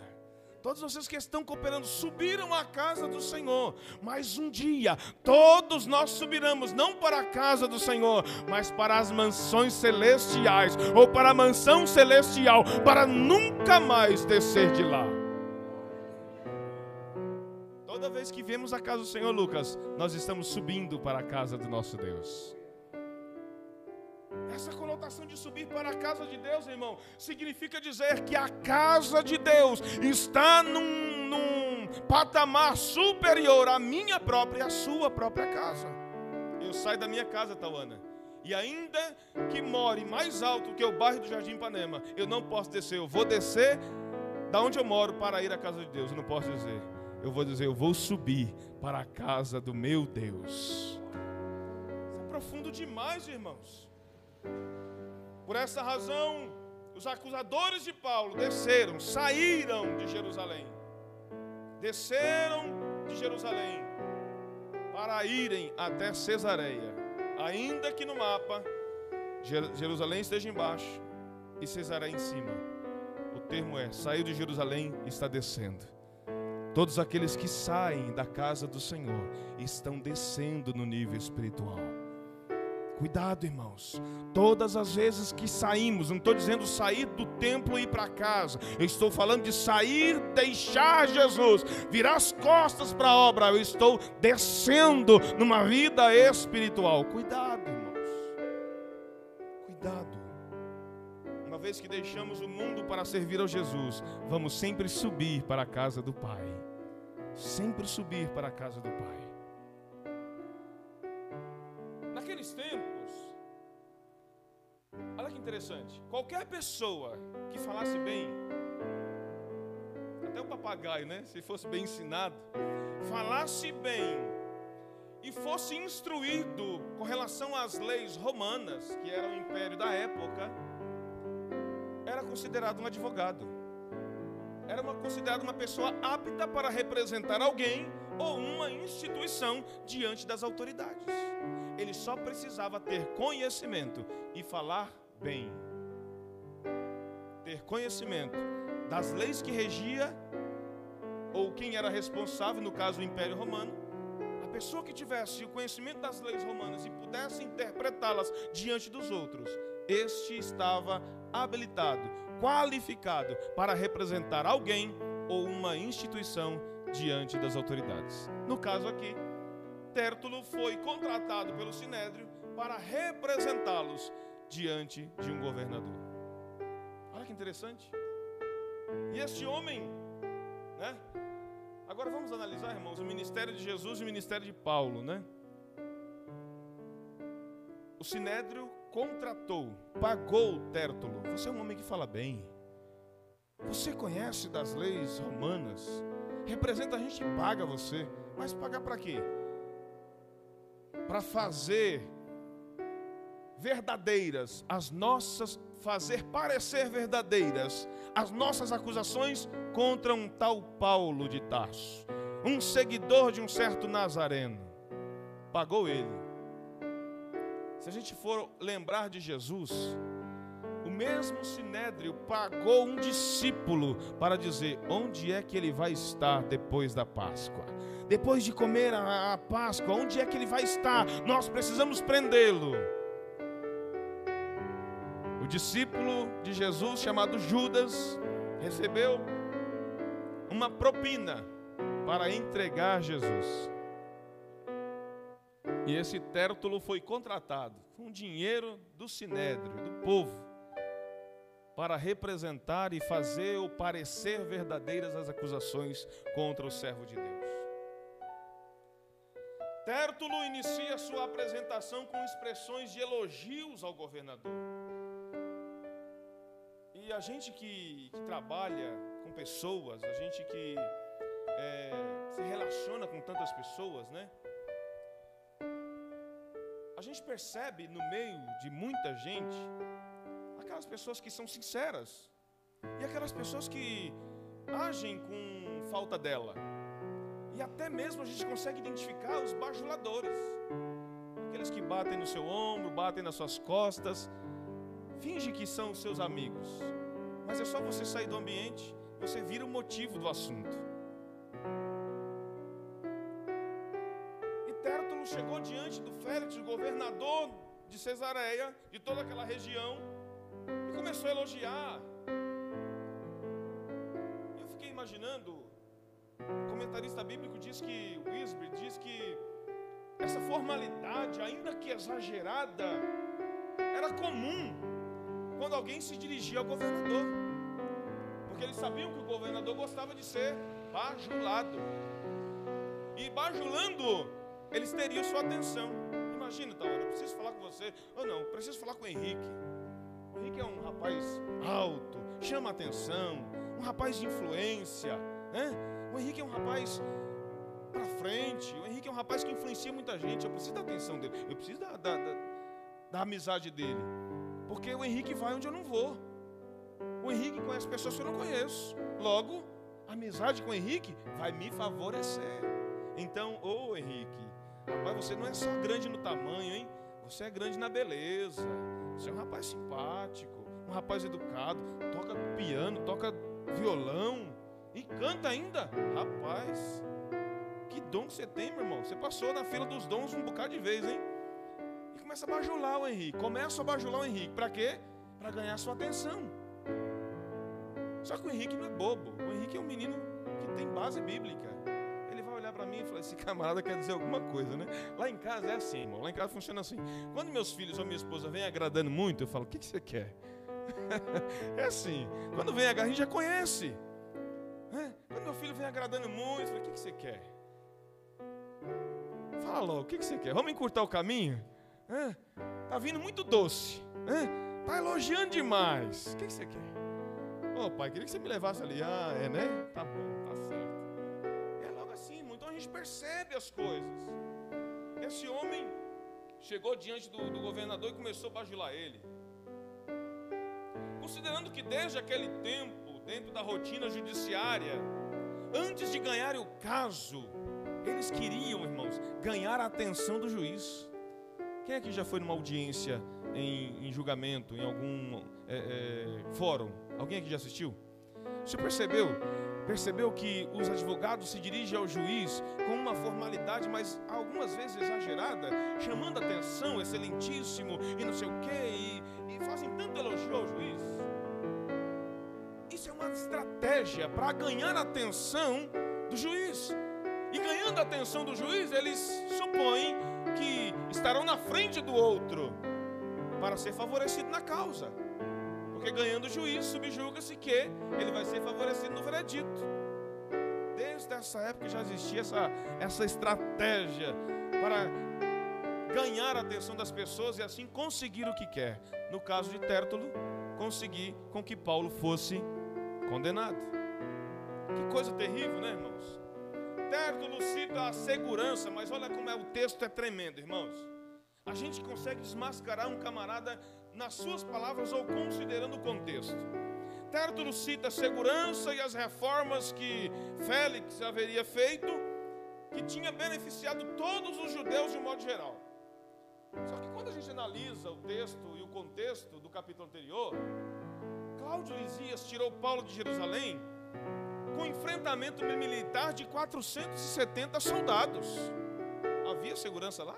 Todos vocês que estão cooperando subiram à casa do Senhor, mas um dia todos nós subiremos, não para a casa do Senhor, mas para as mansões celestiais, ou para a mansão celestial, para nunca mais descer de lá. Toda vez que vemos a casa do Senhor, Lucas, nós estamos subindo para a casa do nosso Deus. Essa conotação de subir para a casa de Deus, irmão, significa dizer que a casa de Deus está num, num patamar superior à minha própria à sua própria casa. Eu saio da minha casa, Tauana. E ainda que more mais alto que o bairro do Jardim Ipanema, eu não posso descer. Eu vou descer da onde eu moro para ir à casa de Deus. Eu não posso dizer. Eu vou dizer, eu vou subir para a casa do meu Deus. Isso é profundo demais, irmãos. Por essa razão, os acusadores de Paulo desceram, saíram de Jerusalém. Desceram de Jerusalém para irem até Cesareia. Ainda que no mapa Jerusalém esteja embaixo e Cesareia em cima. O termo é: saiu de Jerusalém e está descendo. Todos aqueles que saem da casa do Senhor estão descendo no nível espiritual. Cuidado, irmãos. Todas as vezes que saímos, não estou dizendo sair do templo e ir para casa, eu estou falando de sair, deixar Jesus, virar as costas para a obra. Eu estou descendo numa vida espiritual. Cuidado, irmãos. Cuidado. Uma vez que deixamos o mundo para servir ao Jesus, vamos sempre subir para a casa do Pai. Sempre subir para a casa do Pai. Naqueles tempos, olha que interessante, qualquer pessoa que falasse bem, até o papagaio, né? Se fosse bem ensinado, falasse bem e fosse instruído com relação às leis romanas, que era o império da época, era considerado um advogado. Era uma, considerado uma pessoa apta para representar alguém ou uma instituição diante das autoridades. Ele só precisava ter conhecimento e falar bem. Ter conhecimento das leis que regia ou quem era responsável, no caso o Império Romano, a pessoa que tivesse o conhecimento das leis romanas e pudesse interpretá-las diante dos outros, este estava habilitado, qualificado para representar alguém ou uma instituição diante das autoridades. No caso aqui, Tértulo foi contratado pelo Sinédrio para representá-los diante de um governador. Olha que interessante. E este homem, né? Agora vamos analisar, irmãos, o ministério de Jesus e o ministério de Paulo, né? O Sinédrio contratou, pagou Tértulo. Você é um homem que fala bem. Você conhece das leis romanas. Representa a gente paga você. Mas pagar para quê? Para fazer verdadeiras as nossas fazer parecer verdadeiras as nossas acusações contra um tal Paulo de Tarso, um seguidor de um certo Nazareno. Pagou ele. Se a gente for lembrar de Jesus, o mesmo Sinédrio pagou um discípulo para dizer onde é que ele vai estar depois da Páscoa. Depois de comer a, a Páscoa, onde é que ele vai estar? Nós precisamos prendê-lo. O discípulo de Jesus, chamado Judas, recebeu uma propina para entregar Jesus. E esse Tértulo foi contratado com dinheiro do sinédrio, do povo, para representar e fazer ou parecer verdadeiras as acusações contra o servo de Deus. Tértulo inicia sua apresentação com expressões de elogios ao governador. E a gente que, que trabalha com pessoas, a gente que é, se relaciona com tantas pessoas, né? A gente percebe no meio de muita gente aquelas pessoas que são sinceras e aquelas pessoas que agem com falta dela. E até mesmo a gente consegue identificar os bajuladores, aqueles que batem no seu ombro, batem nas suas costas, finge que são seus amigos, mas é só você sair do ambiente, você vira o motivo do assunto. E Tértulo chegou diante do Félix, o governador de Cesareia, de toda aquela região, e começou a elogiar. Eu fiquei imaginando, comentarista bíblico diz que, Wisby diz que essa formalidade, ainda que exagerada, era comum quando alguém se dirigia ao governador. Porque eles sabiam que o governador gostava de ser bajulado. E bajulando, eles teriam sua atenção. Imagina, tá, eu preciso falar com você. Ou não, preciso falar com o Henrique. O Henrique é um rapaz alto, chama atenção, um rapaz de influência. Né? O Henrique é um rapaz para frente. O Henrique é um rapaz que influencia muita gente. Eu preciso da atenção dele. Eu preciso da, da, da, da amizade dele. Porque o Henrique vai onde eu não vou. O Henrique conhece pessoas que eu não conheço. Logo, a amizade com o Henrique vai me favorecer. Então, ô Henrique, rapaz, você não é só grande no tamanho, hein? Você é grande na beleza. Você é um rapaz simpático, um rapaz educado, toca piano, toca violão e canta ainda. Rapaz, que dom que você tem, meu irmão. Você passou na fila dos dons um bocado de vez, hein? começa a bajular o Henrique. Começa a bajular o Henrique. Para quê? Para ganhar sua atenção. Só que o Henrique não é bobo. O Henrique é um menino que tem base bíblica. Ele vai olhar para mim e falar: esse camarada quer dizer alguma coisa, né? Lá em casa é assim, irmão. Lá em casa funciona assim. Quando meus filhos ou minha esposa vêm agradando muito, eu falo: o que, que você quer? é assim. Quando vem a gente já conhece. Quando meu filho vem agradando muito, eu falo: o que, que você quer? Fala logo, o que, que você quer? Vamos encurtar o caminho? Está vindo muito doce. Está elogiando demais. O que, que você quer? Ô oh, pai, queria que você me levasse ali. Ah, é, né? Tá bom, tá certo. É logo assim, então a gente percebe as coisas. Esse homem chegou diante do, do governador e começou a bajular ele. Considerando que desde aquele tempo, dentro da rotina judiciária, antes de ganhar o caso, eles queriam, irmãos, ganhar a atenção do juiz. Quem aqui já foi numa audiência em, em julgamento, em algum é, é, fórum? Alguém aqui já assistiu? Você percebeu? Percebeu que os advogados se dirigem ao juiz com uma formalidade, mas algumas vezes exagerada, chamando atenção, excelentíssimo e não sei o quê, e, e fazem tanto elogio ao juiz. Isso é uma estratégia para ganhar a atenção do juiz. E ganhando a atenção do juiz, eles supõem que estarão na frente do outro para ser favorecido na causa. Porque ganhando o juiz, subjuga-se que ele vai ser favorecido no veredito. Desde essa época já existia essa, essa estratégia para ganhar a atenção das pessoas e assim conseguir o que quer. No caso de Tértulo, conseguir com que Paulo fosse condenado. Que coisa terrível, né, irmãos? Tértulo cita a segurança, mas olha como é o texto é tremendo, irmãos. A gente consegue desmascarar um camarada nas suas palavras ou considerando o contexto. Tértulo cita a segurança e as reformas que Félix haveria feito, que tinha beneficiado todos os judeus de um modo geral. Só que quando a gente analisa o texto e o contexto do capítulo anterior, Cláudio Lisias tirou Paulo de Jerusalém com enfrentamento militar de 470 soldados. Havia segurança lá?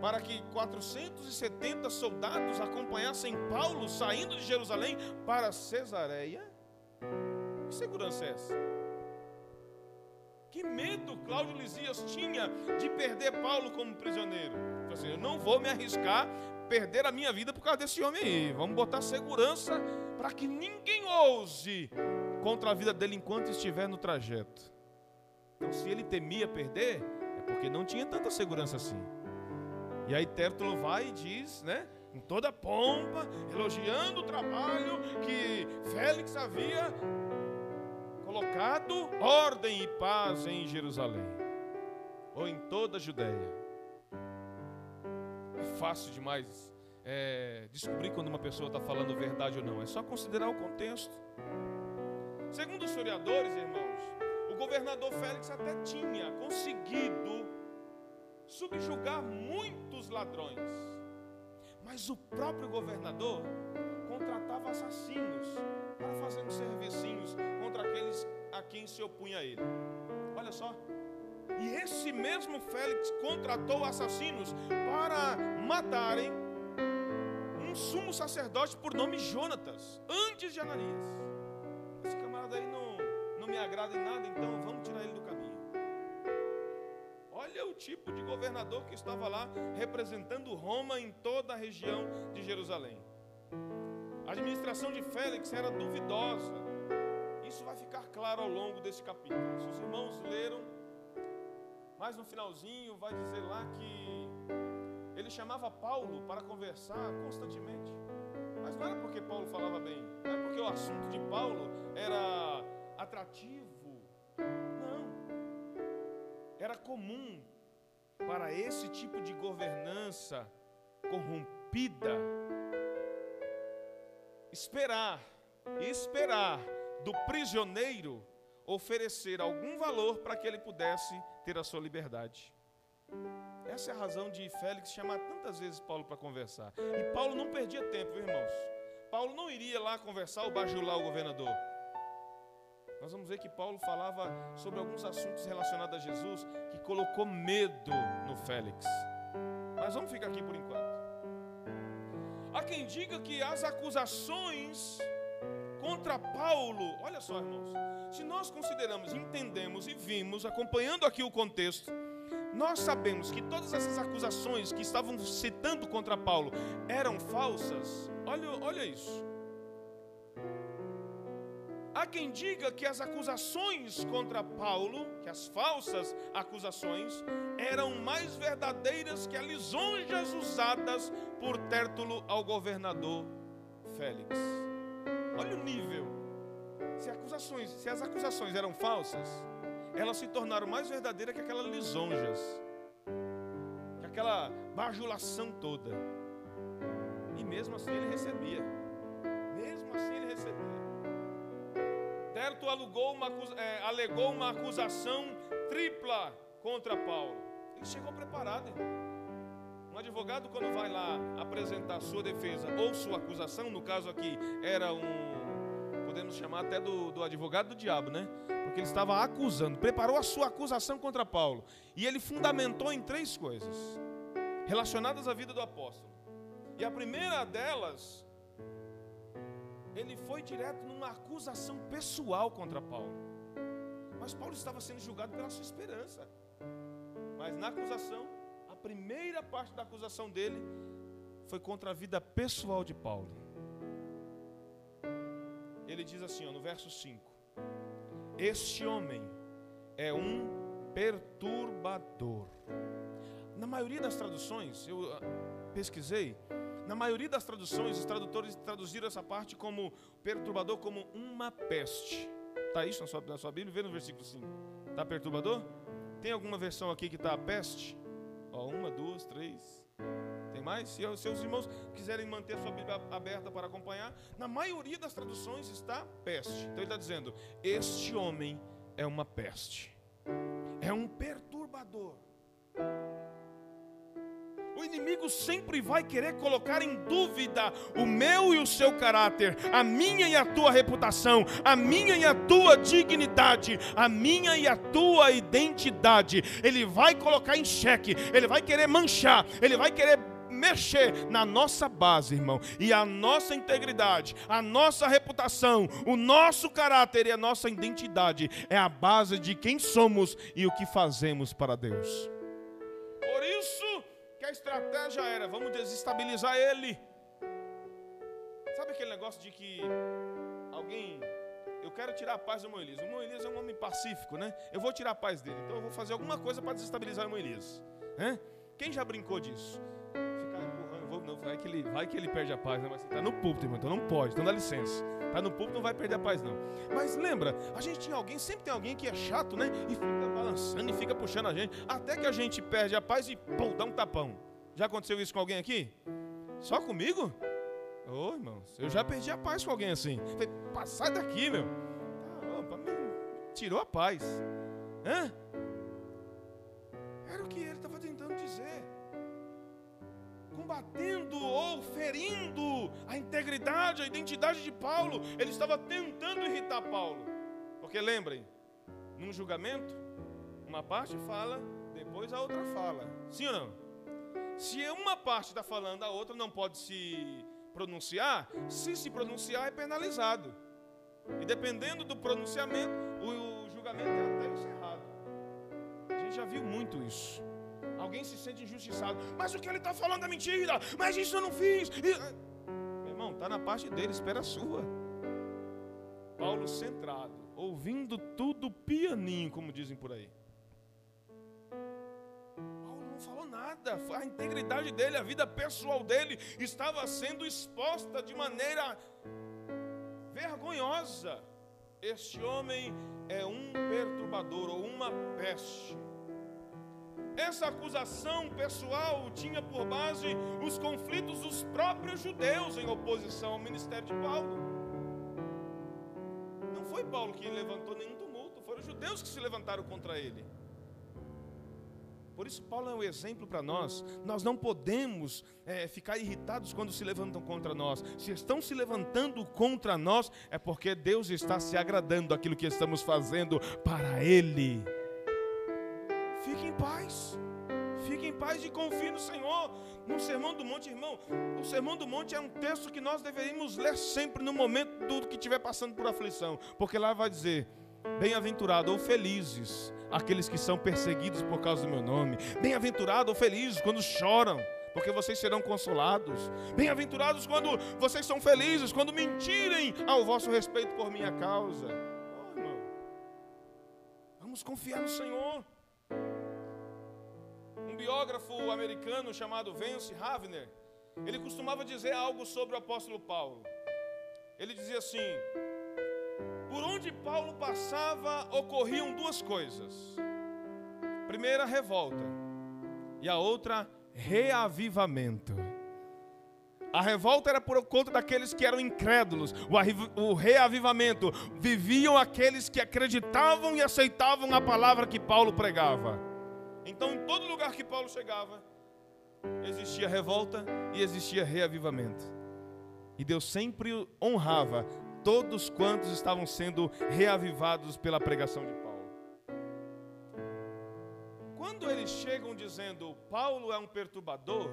Para que 470 soldados acompanhassem Paulo saindo de Jerusalém para Cesareia? Que segurança é essa? Que medo Cláudio Lisias tinha de perder Paulo como prisioneiro. Eu não vou me arriscar perder a minha vida por causa desse homem aí. Vamos botar segurança para que ninguém ouse contra a vida dele enquanto estiver no trajeto. Então, se ele temia perder, é porque não tinha tanta segurança assim. E aí Tértulo vai e diz, né, com toda pompa, elogiando o trabalho que Félix havia colocado ordem e paz em Jerusalém, ou em toda a Judéia. É fácil demais é, descobrir quando uma pessoa está falando verdade ou não, é só considerar o contexto. Segundo os historiadores, irmãos, o governador Félix até tinha conseguido subjugar muitos ladrões, mas o próprio governador contratava assassinos para fazer servicinhos contra aqueles a quem se opunha a ele. Olha só. E esse mesmo Félix contratou assassinos para matarem um sumo sacerdote por nome Jonatas, antes de Ananias aí não, não me agrada em nada, então vamos tirar ele do caminho. Olha o tipo de governador que estava lá representando Roma em toda a região de Jerusalém. A administração de Félix era duvidosa. Isso vai ficar claro ao longo desse capítulo. Se os irmãos leram, mais no finalzinho vai dizer lá que ele chamava Paulo para conversar constantemente. Mas não era porque Paulo falava bem, não era porque o assunto de Paulo era atrativo. Não. Era comum para esse tipo de governança corrompida esperar, esperar do prisioneiro oferecer algum valor para que ele pudesse ter a sua liberdade. Essa é a razão de Félix chamar tantas vezes Paulo para conversar. E Paulo não perdia tempo, viu, irmãos. Paulo não iria lá conversar ou bajular o governador. Nós vamos ver que Paulo falava sobre alguns assuntos relacionados a Jesus que colocou medo no Félix. Mas vamos ficar aqui por enquanto. Há quem diga que as acusações contra Paulo, olha só, irmãos, se nós consideramos, entendemos e vimos, acompanhando aqui o contexto, nós sabemos que todas essas acusações que estavam citando contra Paulo eram falsas. Olha, olha isso. Há quem diga que as acusações contra Paulo, que as falsas acusações, eram mais verdadeiras que as lisonjas usadas por Tértulo ao governador Félix. Olha o nível. Se, acusações, se as acusações eram falsas, elas se tornaram mais verdadeiras que aquelas lisonjas, que aquela bajulação toda. E mesmo assim ele recebia. Mesmo assim ele recebia. Terto alugou uma, é, alegou uma acusação tripla contra Paulo. Ele chegou preparado, irmão. Um advogado, quando vai lá apresentar sua defesa ou sua acusação, no caso aqui era um, podemos chamar até do, do advogado do diabo, né? Porque ele estava acusando, preparou a sua acusação contra Paulo. E ele fundamentou em três coisas relacionadas à vida do apóstolo. E a primeira delas, ele foi direto numa acusação pessoal contra Paulo. Mas Paulo estava sendo julgado pela sua esperança. Mas na acusação, primeira parte da acusação dele foi contra a vida pessoal de Paulo. Ele diz assim, ó, no verso 5: Este homem é um perturbador. Na maioria das traduções, eu ah, pesquisei, na maioria das traduções, os tradutores traduziram essa parte como perturbador como uma peste. Está isso na sua, na sua Bíblia? Vê no versículo 5. Está perturbador? Tem alguma versão aqui que está peste? Ó, uma, duas, três. Tem mais? Se, os irmãos quiserem manter sua Bíblia aberta para acompanhar, na maioria das traduções está peste. Então ele está dizendo: Este homem é uma peste, é um perturbador. O inimigo sempre vai querer colocar em dúvida o meu e o seu caráter, a minha e a tua reputação, a minha e a tua dignidade, a minha e a tua identidade. Ele vai colocar em xeque, ele vai querer manchar, ele vai querer mexer na nossa base, irmão, e a nossa integridade, a nossa reputação, o nosso caráter e a nossa identidade é a base de quem somos e o que fazemos para Deus a estratégia era: vamos desestabilizar ele. Sabe aquele negócio de que alguém. Eu quero tirar a paz do irmão Elias. O irmão Elias é um homem pacífico, né? Eu vou tirar a paz dele. Então eu vou fazer alguma coisa para desestabilizar o irmão Elias. Né? Quem já brincou disso? Vou, não, vai, que ele, vai que ele perde a paz, né? Mas você está no púlpito, irmão, então não pode, então dá licença. Está no púlpito, não vai perder a paz, não. Mas lembra, a gente tinha alguém, sempre tem alguém que é chato, né? E fica balançando e fica puxando a gente, até que a gente perde a paz e pum, dá um tapão. Já aconteceu isso com alguém aqui? Só comigo? Ô, oh, irmãos, eu já perdi a paz com alguém assim. Falei, sai daqui, meu. Tá, tirou a paz. Hã? Era o que Combatendo ou ferindo a integridade, a identidade de Paulo. Ele estava tentando irritar Paulo. Porque lembrem, num julgamento, uma parte fala, depois a outra fala. Sim ou não? Se uma parte está falando, a outra não pode se pronunciar, se se pronunciar é penalizado. E dependendo do pronunciamento, o, julgamento é até encerrado. A gente já viu muito isso. Alguém se sente injustiçado. Mas o que ele está falando é mentira. Mas isso eu não fiz. Meu irmão, está na parte dele, espera a sua. Paulo centrado, ouvindo tudo pianinho, como dizem por aí. nada, a integridade dele, a vida pessoal dele estava sendo exposta de maneira vergonhosa. Este homem é um perturbador ou uma peste. Essa acusação pessoal tinha por base os conflitos dos próprios judeus em oposição ao ministério de Paulo. Não foi Paulo que levantou nenhum tumulto, foram os judeus que se levantaram contra ele. Por isso, Paulo é um exemplo para nós. Nós não podemos é, ficar irritados quando se levantam contra nós. Se estão se levantando contra nós, é porque Deus está se agradando daquilo que estamos fazendo para Ele. Paz. Fique em paz e confie no Senhor. No Sermão do Monte, irmão, o Sermão do Monte é um texto que nós deveríamos ler sempre no momento do que estiver passando por aflição, porque lá vai dizer: bem-aventurado ou felizes aqueles que são perseguidos por causa do meu nome. Bem-aventurados ou felizes quando choram, porque vocês serão consolados. Bem-aventurados quando vocês são felizes, quando mentirem ao vosso respeito por minha causa. Oh, irmão, vamos confiar no Senhor. Biógrafo americano chamado Vance Havner, ele costumava dizer algo sobre o apóstolo Paulo. Ele dizia assim: por onde Paulo passava, ocorriam duas coisas. Primeira, revolta, e a outra, reavivamento. A revolta era por conta daqueles que eram incrédulos. O reavivamento viviam aqueles que acreditavam e aceitavam a palavra que Paulo pregava. Então, em todo lugar que Paulo chegava, existia revolta e existia reavivamento. E Deus sempre honrava todos quantos estavam sendo reavivados pela pregação de Paulo. Quando eles chegam dizendo Paulo é um perturbador,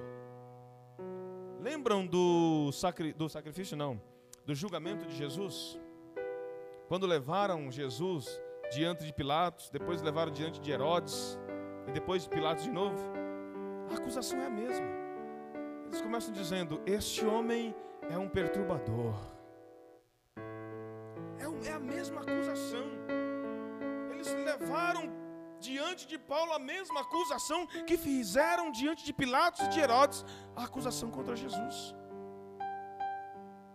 lembram do, sacri, do sacrifício? Não, do julgamento de Jesus? Quando levaram Jesus diante de Pilatos, depois levaram diante de Herodes, e depois de Pilatos de novo, a acusação é a mesma. Eles começam dizendo: Este homem é um perturbador. É, é a mesma acusação. Eles levaram diante de Paulo a mesma acusação que fizeram diante de Pilatos e de Herodes a acusação contra Jesus.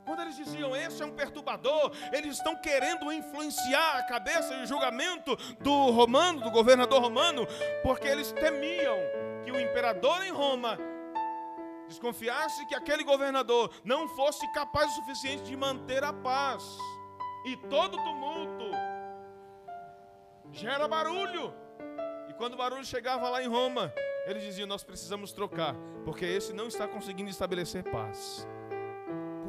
Quando eles diziam, esse é um perturbador, eles estão querendo influenciar a cabeça e o julgamento do romano, do governador romano, porque eles temiam que o imperador em Roma desconfiasse que aquele governador não fosse capaz o suficiente de manter a paz. E todo tumulto gera barulho. E quando o barulho chegava lá em Roma, eles diziam: Nós precisamos trocar, porque esse não está conseguindo estabelecer paz.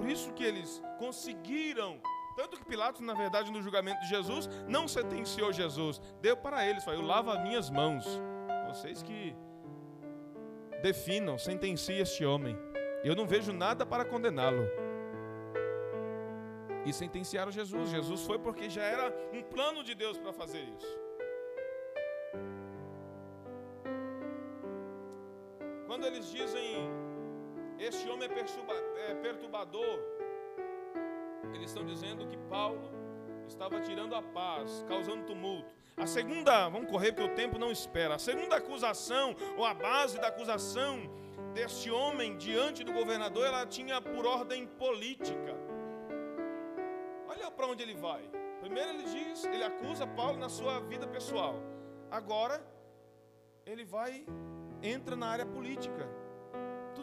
Por isso que eles conseguiram. Tanto que Pilatos, na verdade, no julgamento de Jesus, não sentenciou Jesus, deu para eles, falou: Eu lavo as minhas mãos. Vocês que definam, sentenciem este homem. Eu não vejo nada para condená-lo. E sentenciaram Jesus. Jesus foi porque já era um plano de Deus para fazer isso. Quando eles dizem este homem é, é perturbador, eles estão dizendo que Paulo estava tirando a paz, causando tumulto. A segunda, vamos correr porque o tempo não espera. A segunda acusação, ou a base da acusação deste homem diante do governador, ela tinha por ordem política. Olha para onde ele vai. Primeiro ele diz, ele acusa Paulo na sua vida pessoal. Agora ele vai entra na área política.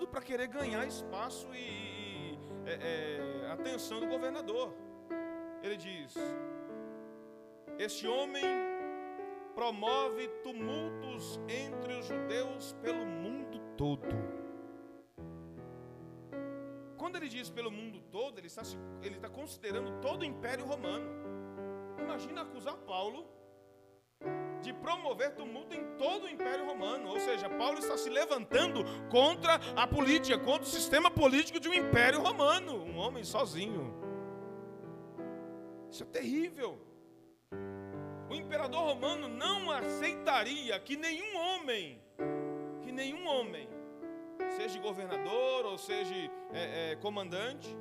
Tudo para querer ganhar espaço e, e é, é, atenção do governador. Ele diz: Este homem promove tumultos entre os judeus pelo mundo todo. Quando ele diz pelo mundo todo, ele está, ele está considerando todo o Império Romano. Imagina acusar Paulo de promover tumulto em todo o Império Romano. Ou seja, Paulo está se levantando contra a política, contra o sistema político de um Império Romano. Um homem sozinho. Isso é terrível. O imperador romano não aceitaria que nenhum homem, que nenhum homem, seja governador ou seja é, é, comandante,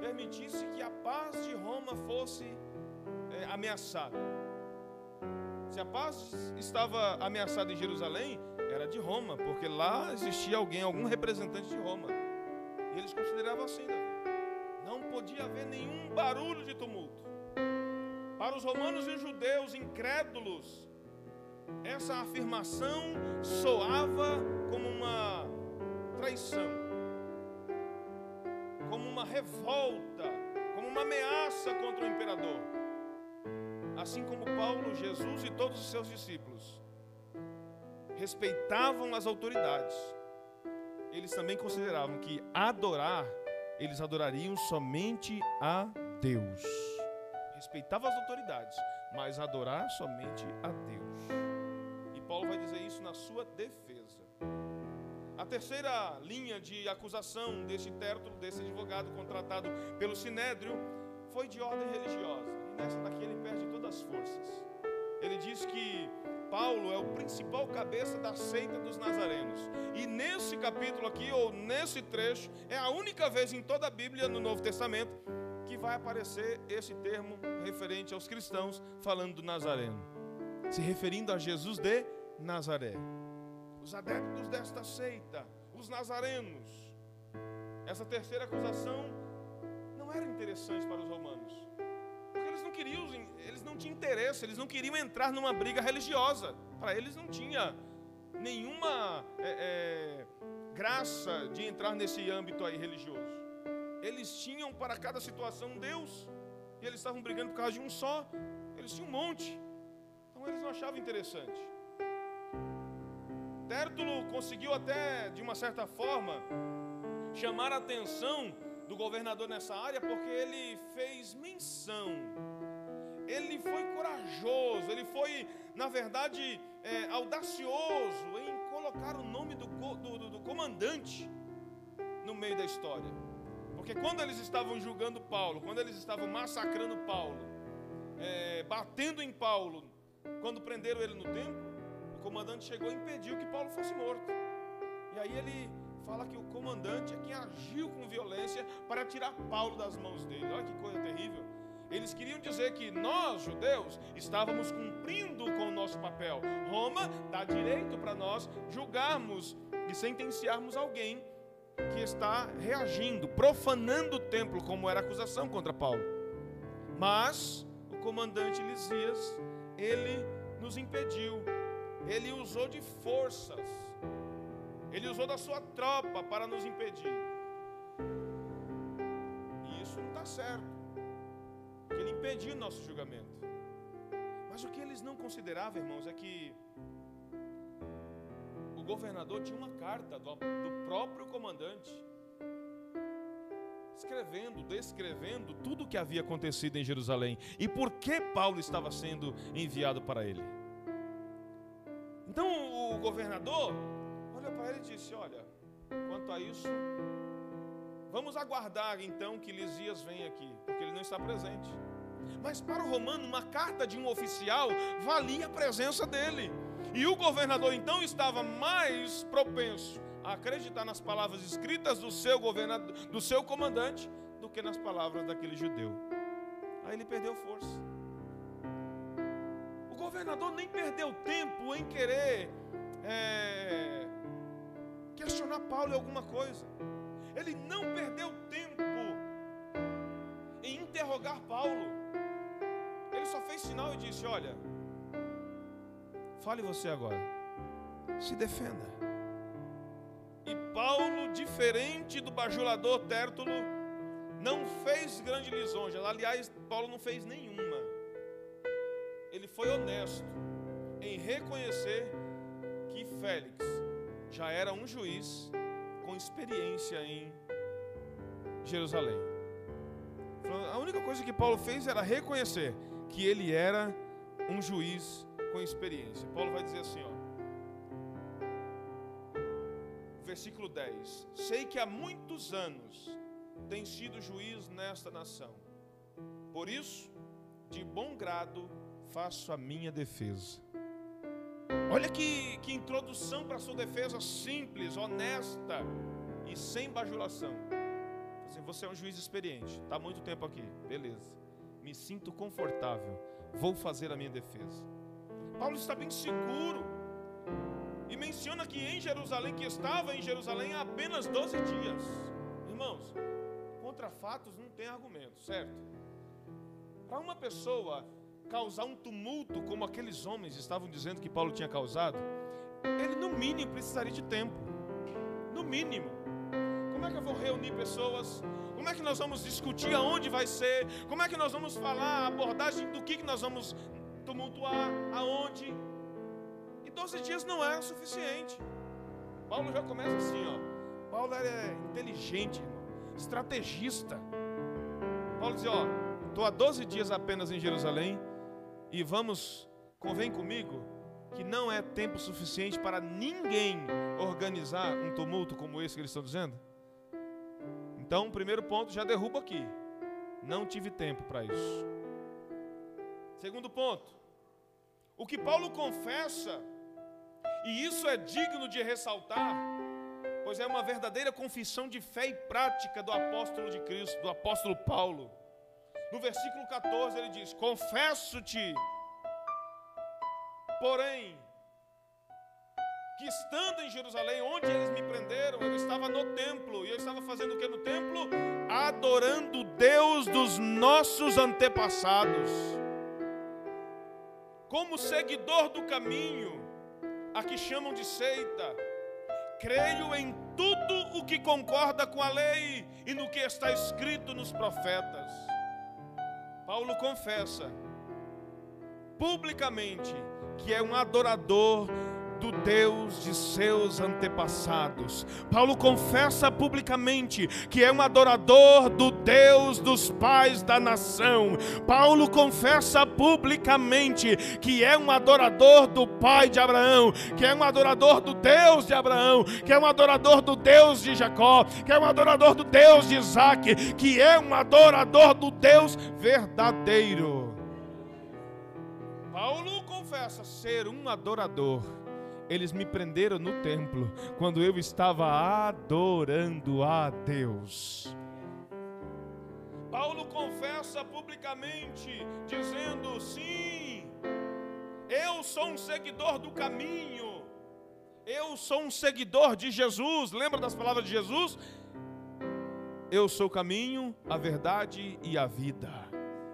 permitisse que a paz de Roma fosse é, ameaçada. Se a paz estava ameaçada em Jerusalém, era de Roma, porque lá existia alguém, algum representante de Roma. E eles consideravam assim, Davi. Não podia haver nenhum barulho de tumulto. Para os romanos e judeus incrédulos, essa afirmação soava como uma traição, como uma revolta, como uma ameaça contra o imperador assim como Paulo, Jesus e todos os seus discípulos respeitavam as autoridades, eles também consideravam que adorar, eles adorariam somente a Deus. Respeitavam as autoridades, mas adorar somente a Deus. E Paulo vai dizer isso na sua defesa. A terceira linha de acusação desse Tértulo, desse advogado contratado pelo Sinédrio, foi de ordem religiosa nessa daqui ele perde todas as forças. Ele diz que Paulo é o principal cabeça da seita dos nazarenos. E nesse capítulo aqui, ou nesse trecho, é a única vez em toda a Bíblia, no Novo Testamento, que vai aparecer esse termo referente aos cristãos, falando do Nazareno, se referindo a Jesus de Nazaré. Os adeptos desta seita, os nazarenos. Essa terceira acusação não era interessante para os romanos queriam, eles não tinham interesse, eles não queriam entrar numa briga religiosa. Para eles não tinha nenhuma é, é, graça de entrar nesse âmbito aí religioso. Eles tinham para cada situação um Deus, e eles estavam brigando por causa de um só. Eles tinham um monte. Então eles não achavam interessante. Tértulo conseguiu até, de uma certa forma, chamar a atenção do governador nessa área, porque ele fez menção, ele foi corajoso, ele foi, na verdade, é, audacioso em colocar o nome do, do, do comandante no meio da história. Porque quando eles estavam julgando Paulo, quando eles estavam massacrando Paulo, é, batendo em Paulo, quando prenderam ele no templo, o comandante chegou e impediu que Paulo fosse morto. E aí ele fala que o comandante é quem agiu com violência para tirar Paulo das mãos dele. Olha que coisa terrível. Eles queriam dizer que nós, judeus, estávamos cumprindo com o nosso papel. Roma dá direito para nós julgarmos e sentenciarmos alguém que está reagindo, profanando o templo, como era a acusação contra Paulo. Mas o comandante Lisias, ele nos impediu, ele usou de forças, ele usou da sua tropa para nos impedir. E isso não está certo, impediu o nosso julgamento. Mas o que eles não consideravam, irmãos, é que o governador tinha uma carta do, do próprio comandante, escrevendo, descrevendo tudo o que havia acontecido em Jerusalém e por que Paulo estava sendo enviado para ele. Então o governador olhou para ele e disse: Olha, quanto a isso, vamos aguardar então que Lisias venha aqui, porque ele não está presente. Mas para o romano, uma carta de um oficial valia a presença dele. E o governador então estava mais propenso a acreditar nas palavras escritas do seu governador, do seu comandante, do que nas palavras daquele judeu. Aí ele perdeu força. O governador nem perdeu tempo em querer é, questionar Paulo em alguma coisa. Ele não perdeu tempo em interrogar Paulo. Ele só fez sinal e disse: Olha, Fale você agora. Se defenda. E Paulo, diferente do bajulador Tértulo, não fez grande lisonja. Aliás, Paulo não fez nenhuma. Ele foi honesto em reconhecer que Félix já era um juiz com experiência em Jerusalém. A única coisa que Paulo fez era reconhecer que ele era um juiz com experiência. Paulo vai dizer assim, ó. Versículo 10. Sei que há muitos anos tem sido juiz nesta nação. Por isso, de bom grado, faço a minha defesa. Olha que, que introdução para a sua defesa simples, honesta e sem bajulação. Assim, você é um juiz experiente, está muito tempo aqui, beleza. Me sinto confortável, vou fazer a minha defesa. Paulo está bem seguro. E menciona que em Jerusalém, que estava em Jerusalém há apenas 12 dias. Irmãos, contra fatos não tem argumento, certo? Para uma pessoa causar um tumulto como aqueles homens estavam dizendo que Paulo tinha causado, ele no mínimo precisaria de tempo. No mínimo. Como é que eu vou reunir pessoas? Como é que nós vamos discutir aonde vai ser? Como é que nós vamos falar a abordagem do que, que nós vamos tumultuar aonde. E 12 dias não é suficiente. Paulo já começa assim, ó. Paulo é inteligente, estrategista. Paulo diz, ó, estou há 12 dias apenas em Jerusalém e vamos, convém comigo, que não é tempo suficiente para ninguém organizar um tumulto como esse que eles estão dizendo. Então, o primeiro ponto já derruba aqui. Não tive tempo para isso. Segundo ponto, o que Paulo confessa, e isso é digno de ressaltar, pois é uma verdadeira confissão de fé e prática do apóstolo de Cristo, do apóstolo Paulo. No versículo 14 ele diz: Confesso-te, porém, que estando em Jerusalém, onde eles me prenderam, eu estava no templo, e eu estava fazendo o que no templo? Adorando Deus dos nossos antepassados como seguidor do caminho, a que chamam de seita, creio em tudo o que concorda com a lei e no que está escrito nos profetas. Paulo confessa publicamente que é um adorador do Deus de seus antepassados. Paulo confessa publicamente que é um adorador do Deus dos pais da nação. Paulo confessa publicamente que é um adorador do pai de Abraão, que é um adorador do Deus de Abraão, que é um adorador do Deus de Jacó, que é um adorador do Deus de Isaac, que é um adorador do Deus verdadeiro. Paulo confessa ser um adorador. Eles me prenderam no templo quando eu estava adorando a Deus. Paulo confessa publicamente, dizendo: sim, eu sou um seguidor do caminho, eu sou um seguidor de Jesus. Lembra das palavras de Jesus? Eu sou o caminho, a verdade e a vida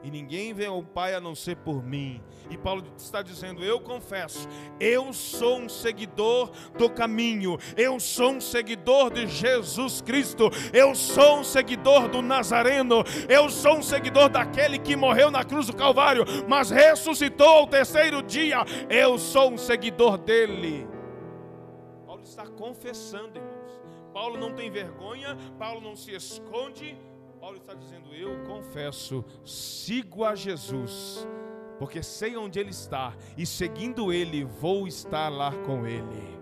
e ninguém vem ao Pai a não ser por mim. E Paulo está dizendo: Eu confesso, eu sou um seguidor do caminho, eu sou um seguidor de Jesus Cristo, eu sou um seguidor do Nazareno, eu sou um seguidor daquele que morreu na cruz do Calvário, mas ressuscitou ao terceiro dia, eu sou um seguidor dele. Paulo está confessando, irmãos. Paulo não tem vergonha, Paulo não se esconde Paulo está dizendo: Eu confesso, sigo a Jesus, porque sei onde Ele está, e seguindo Ele, vou estar lá com Ele.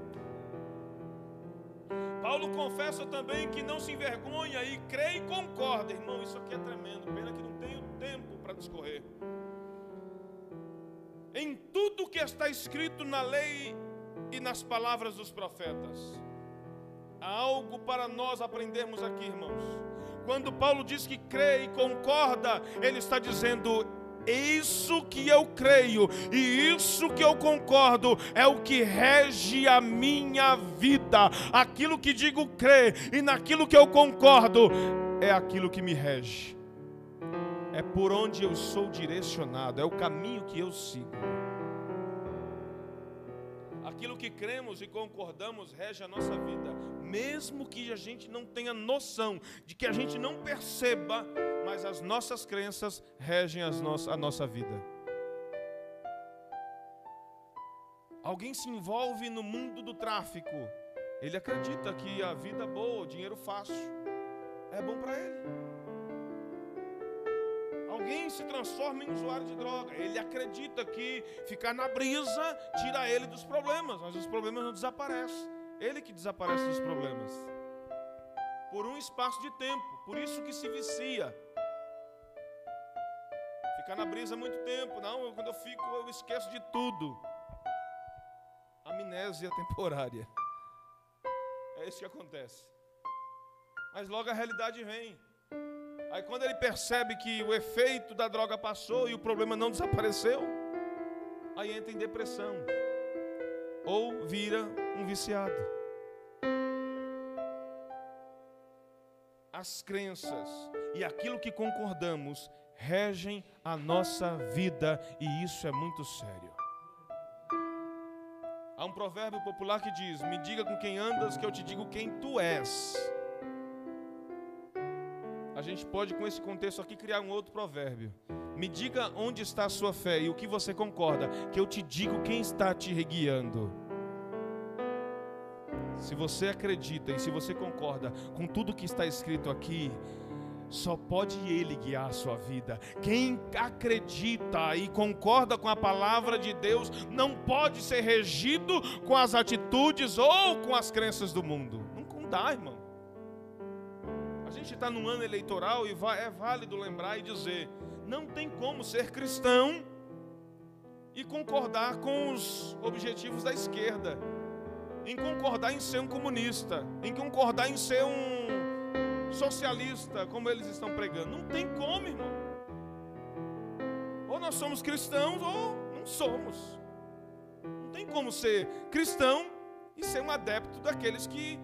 Paulo confessa também que não se envergonha e crê e concorda, irmão. Isso aqui é tremendo, pena que não tenho tempo para discorrer. Em tudo que está escrito na lei e nas palavras dos profetas, há algo para nós aprendermos aqui, irmãos. Quando Paulo diz que crê e concorda, ele está dizendo: isso que eu creio e isso que eu concordo é o que rege a minha vida. Aquilo que digo crer e naquilo que eu concordo é aquilo que me rege. É por onde eu sou direcionado, é o caminho que eu sigo. Aquilo que cremos e concordamos rege a nossa vida, mesmo que a gente não tenha noção, de que a gente não perceba, mas as nossas crenças regem as no a nossa vida. Alguém se envolve no mundo do tráfico, ele acredita que a vida boa, o dinheiro fácil, é bom para ele alguém se transforma em usuário de droga. Ele acredita que ficar na brisa tira ele dos problemas, mas os problemas não desaparecem. Ele que desaparece dos problemas. Por um espaço de tempo, por isso que se vicia. Ficar na brisa muito tempo, não, quando eu fico eu esqueço de tudo. Amnésia temporária. É isso que acontece. Mas logo a realidade vem. Aí quando ele percebe que o efeito da droga passou e o problema não desapareceu, aí entra em depressão ou vira um viciado. As crenças e aquilo que concordamos regem a nossa vida e isso é muito sério. Há um provérbio popular que diz: Me diga com quem andas, que eu te digo quem tu és a gente pode, com esse contexto aqui, criar um outro provérbio. Me diga onde está a sua fé e o que você concorda, que eu te digo quem está te guiando. Se você acredita e se você concorda com tudo que está escrito aqui, só pode Ele guiar a sua vida. Quem acredita e concorda com a palavra de Deus não pode ser regido com as atitudes ou com as crenças do mundo. Não dá, irmão. Gente está num ano eleitoral e é válido lembrar e dizer: não tem como ser cristão e concordar com os objetivos da esquerda, em concordar em ser um comunista, em concordar em ser um socialista, como eles estão pregando. Não tem como, irmão. Ou nós somos cristãos ou não somos. Não tem como ser cristão e ser um adepto daqueles que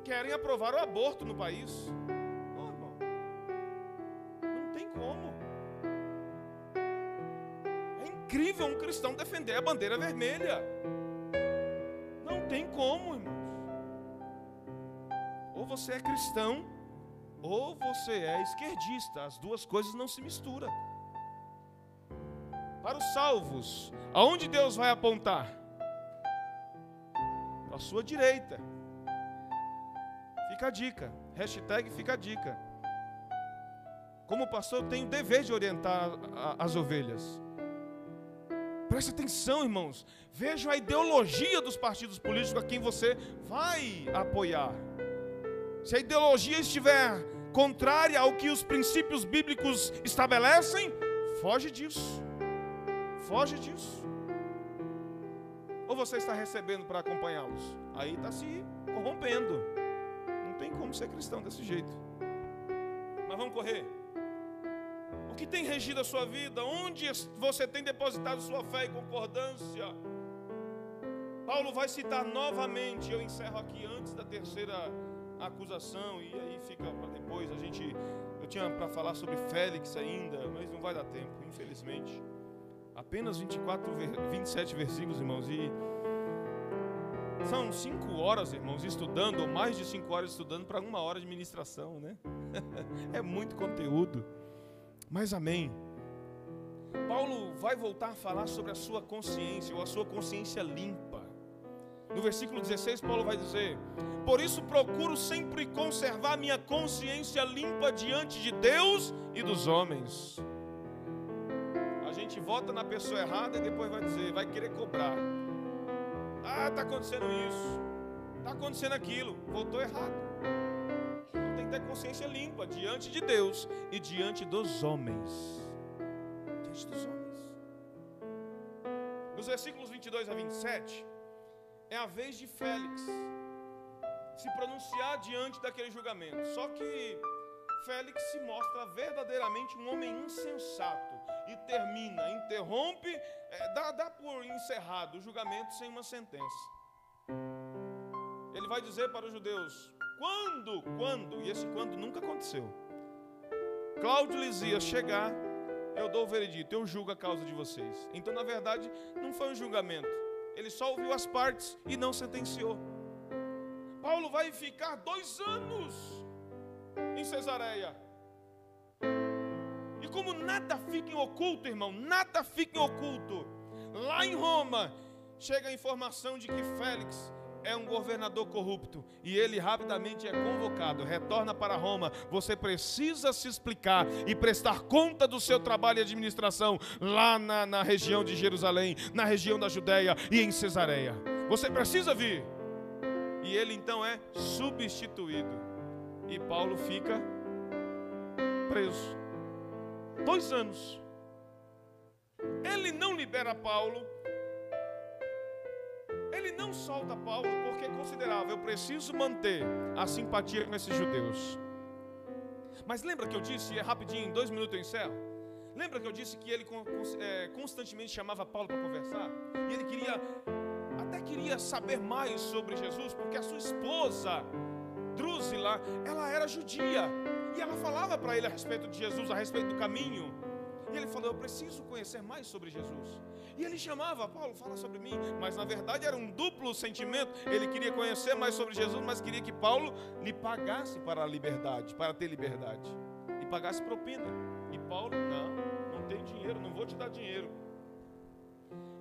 querem aprovar o aborto no país. Irmão, não tem como. É incrível um cristão defender a bandeira vermelha. Não tem como, irmãos. Ou você é cristão, ou você é esquerdista. As duas coisas não se misturam. Para os salvos, aonde Deus vai apontar? sua direita. Fica a dica. Hashtag fica a dica. Como pastor, eu tenho o dever de orientar as ovelhas. Preste atenção, irmãos. Veja a ideologia dos partidos políticos a quem você vai apoiar. Se a ideologia estiver contrária ao que os princípios bíblicos estabelecem, foge disso. Foge disso. Ou você está recebendo para acompanhá-los? Aí está se corrompendo. Como ser cristão desse jeito. Mas vamos correr. O que tem regido a sua vida? Onde você tem depositado sua fé e concordância? Paulo vai citar novamente, eu encerro aqui antes da terceira acusação, e aí fica para depois. A gente, eu tinha para falar sobre Félix ainda, mas não vai dar tempo, infelizmente. Apenas 24, 27 versículos, irmãos, e são cinco horas, irmãos, estudando, ou mais de cinco horas estudando para uma hora de ministração, né? é muito conteúdo. Mas amém. Paulo vai voltar a falar sobre a sua consciência, ou a sua consciência limpa. No versículo 16, Paulo vai dizer: Por isso procuro sempre conservar minha consciência limpa diante de Deus e dos homens. A gente vota na pessoa errada e depois vai dizer, vai querer cobrar. Ah, está acontecendo isso, está acontecendo aquilo, votou errado ter consciência limpa diante de Deus e diante dos homens. Diante dos homens. Nos versículos 22 a 27, é a vez de Félix se pronunciar diante daquele julgamento. Só que Félix se mostra verdadeiramente um homem insensato e termina, interrompe, é, dá, dá por encerrado o julgamento sem uma sentença. Ele vai dizer para os judeus: quando, quando, e esse quando nunca aconteceu. Cláudio lhes ia chegar, eu dou o veredito, eu julgo a causa de vocês. Então, na verdade, não foi um julgamento. Ele só ouviu as partes e não sentenciou. Paulo vai ficar dois anos em Cesareia. Como nada fica em oculto, irmão, nada fica em oculto. Lá em Roma, chega a informação de que Félix é um governador corrupto e ele rapidamente é convocado, retorna para Roma. Você precisa se explicar e prestar conta do seu trabalho e administração lá na, na região de Jerusalém, na região da Judéia e em Cesareia. Você precisa vir. E ele então é substituído. E Paulo fica preso. Dois anos. Ele não libera Paulo ele não solta Paulo porque considerava, eu preciso manter a simpatia com esses judeus. Mas lembra que eu disse, é rapidinho, em dois minutos eu encerro. Lembra que eu disse que ele é, constantemente chamava Paulo para conversar? E ele queria, até queria saber mais sobre Jesus, porque a sua esposa, Drúzila, ela era judia. E ela falava para ele a respeito de Jesus, a respeito do caminho. E ele falou: Eu preciso conhecer mais sobre Jesus. E ele chamava, Paulo, fala sobre mim. Mas na verdade era um duplo sentimento. Ele queria conhecer mais sobre Jesus, mas queria que Paulo lhe pagasse para a liberdade, para ter liberdade. E pagasse propina. E Paulo, não, não tem dinheiro, não vou te dar dinheiro.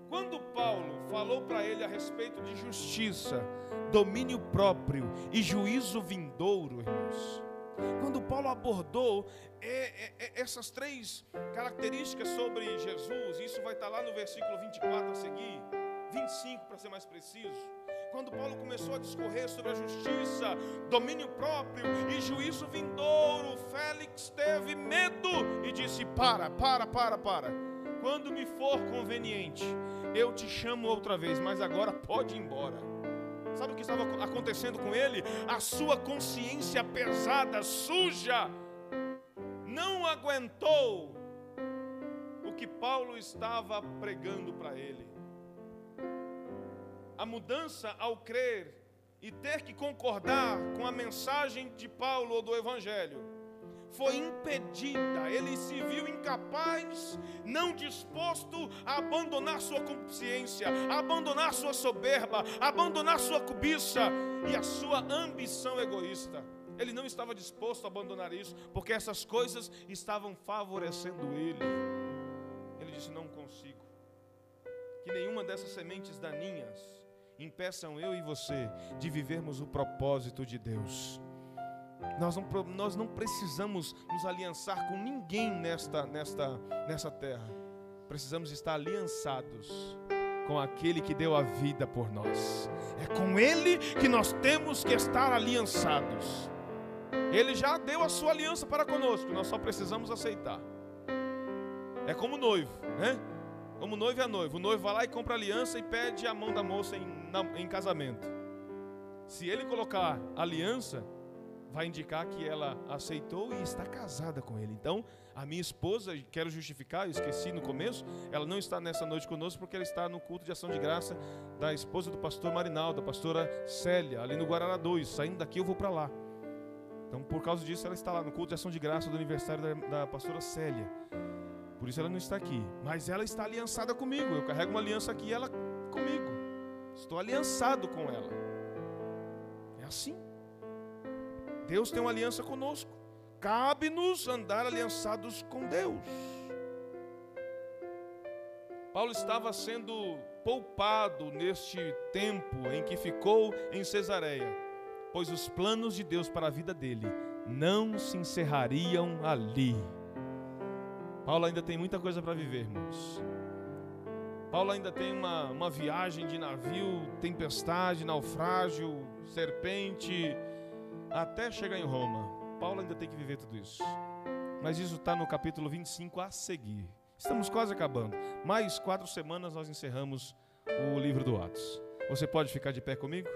Quando Paulo falou para ele a respeito de justiça, domínio próprio e juízo vindouro, irmãos, quando Paulo abordou é, é, é, essas três características sobre Jesus, isso vai estar lá no versículo 24 a seguir, 25 para ser mais preciso. Quando Paulo começou a discorrer sobre a justiça, domínio próprio e juízo vindouro, Félix teve medo e disse: Para, para, para, para. Quando me for conveniente, eu te chamo outra vez, mas agora pode ir embora. Sabe o que estava acontecendo com ele? A sua consciência pesada, suja, não aguentou o que Paulo estava pregando para ele. A mudança ao crer e ter que concordar com a mensagem de Paulo ou do Evangelho foi impedida, ele se viu incapaz, não disposto a abandonar sua consciência, a abandonar sua soberba, a abandonar sua cobiça e a sua ambição egoísta. Ele não estava disposto a abandonar isso, porque essas coisas estavam favorecendo ele. Ele disse: Não consigo. Que nenhuma dessas sementes daninhas impeçam eu e você de vivermos o propósito de Deus. Nós não, nós não precisamos nos aliançar com ninguém nesta, nesta, nessa terra. Precisamos estar aliançados com aquele que deu a vida por nós. É com ele que nós temos que estar aliançados. Ele já deu a sua aliança para conosco, nós só precisamos aceitar. É como noivo, né? Como noivo é noivo. O noivo vai lá e compra aliança e pede a mão da moça em, na, em casamento. Se ele colocar aliança, vai indicar que ela aceitou e está casada com ele. Então, a minha esposa, quero justificar, eu esqueci no começo, ela não está nessa noite conosco porque ela está no culto de ação de graça da esposa do pastor Marinal, da pastora Célia, ali no Guarará 2. Saindo daqui eu vou para lá. Então, por causa disso, ela está lá no culto de ação de graça do aniversário da, da pastora Célia. Por isso ela não está aqui. Mas ela está aliançada comigo. Eu carrego uma aliança aqui e ela comigo. Estou aliançado com ela. É assim. Deus tem uma aliança conosco. Cabe-nos andar aliançados com Deus. Paulo estava sendo poupado neste tempo em que ficou em Cesareia pois os planos de Deus para a vida dele não se encerrariam ali. Paulo ainda tem muita coisa para viver, irmãos. Paulo ainda tem uma, uma viagem de navio, tempestade, naufrágio, serpente, até chegar em Roma. Paulo ainda tem que viver tudo isso. Mas isso está no capítulo 25 a seguir. Estamos quase acabando. Mais quatro semanas nós encerramos o livro do Atos. Você pode ficar de pé comigo?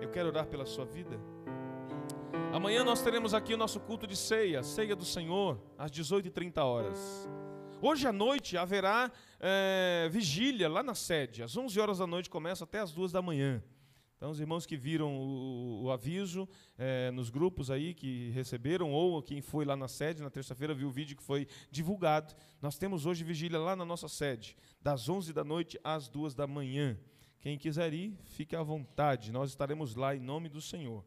Eu quero orar pela sua vida. Amanhã nós teremos aqui o nosso culto de ceia, ceia do Senhor, às 18h30 horas. Hoje à noite haverá é, vigília lá na sede. Às 11 horas da noite começa até às 2 da manhã. Então, os irmãos que viram o, o aviso é, nos grupos aí, que receberam, ou quem foi lá na sede, na terça-feira viu o vídeo que foi divulgado. Nós temos hoje vigília lá na nossa sede, das 11 da noite às 2 da manhã. Quem quiser ir, fique à vontade, nós estaremos lá em nome do Senhor.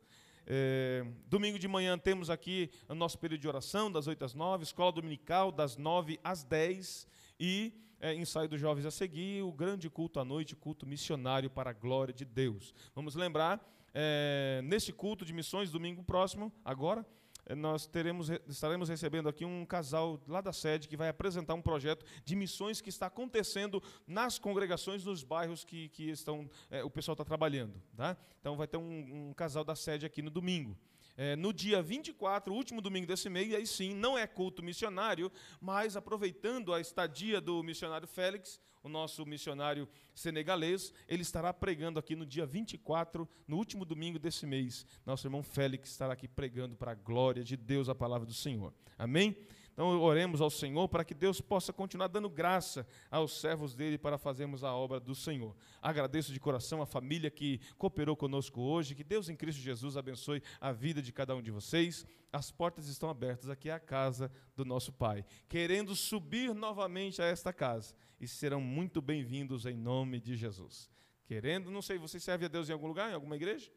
É, domingo de manhã temos aqui o nosso período de oração, das 8 às 9, escola dominical, das 9 às 10 e é, ensaio dos jovens a seguir, o grande culto à noite, culto missionário para a glória de Deus. Vamos lembrar, é, neste culto de missões, domingo próximo, agora, eh, nós teremos, estaremos recebendo aqui um casal lá da sede que vai apresentar um projeto de missões que está acontecendo nas congregações, nos bairros que, que estão, é, o pessoal está trabalhando. Tá? Então vai ter um, um casal da sede aqui no domingo. É, no dia 24, último domingo desse mês, aí sim, não é culto missionário, mas aproveitando a estadia do missionário Félix, o nosso missionário senegalês, ele estará pregando aqui no dia 24, no último domingo desse mês. Nosso irmão Félix estará aqui pregando para a glória de Deus a palavra do Senhor. Amém? Então oremos ao Senhor para que Deus possa continuar dando graça aos servos dele para fazermos a obra do Senhor. Agradeço de coração a família que cooperou conosco hoje, que Deus em Cristo Jesus abençoe a vida de cada um de vocês. As portas estão abertas aqui à casa do nosso Pai, querendo subir novamente a esta casa e serão muito bem-vindos em nome de Jesus. Querendo, não sei, você serve a Deus em algum lugar, em alguma igreja?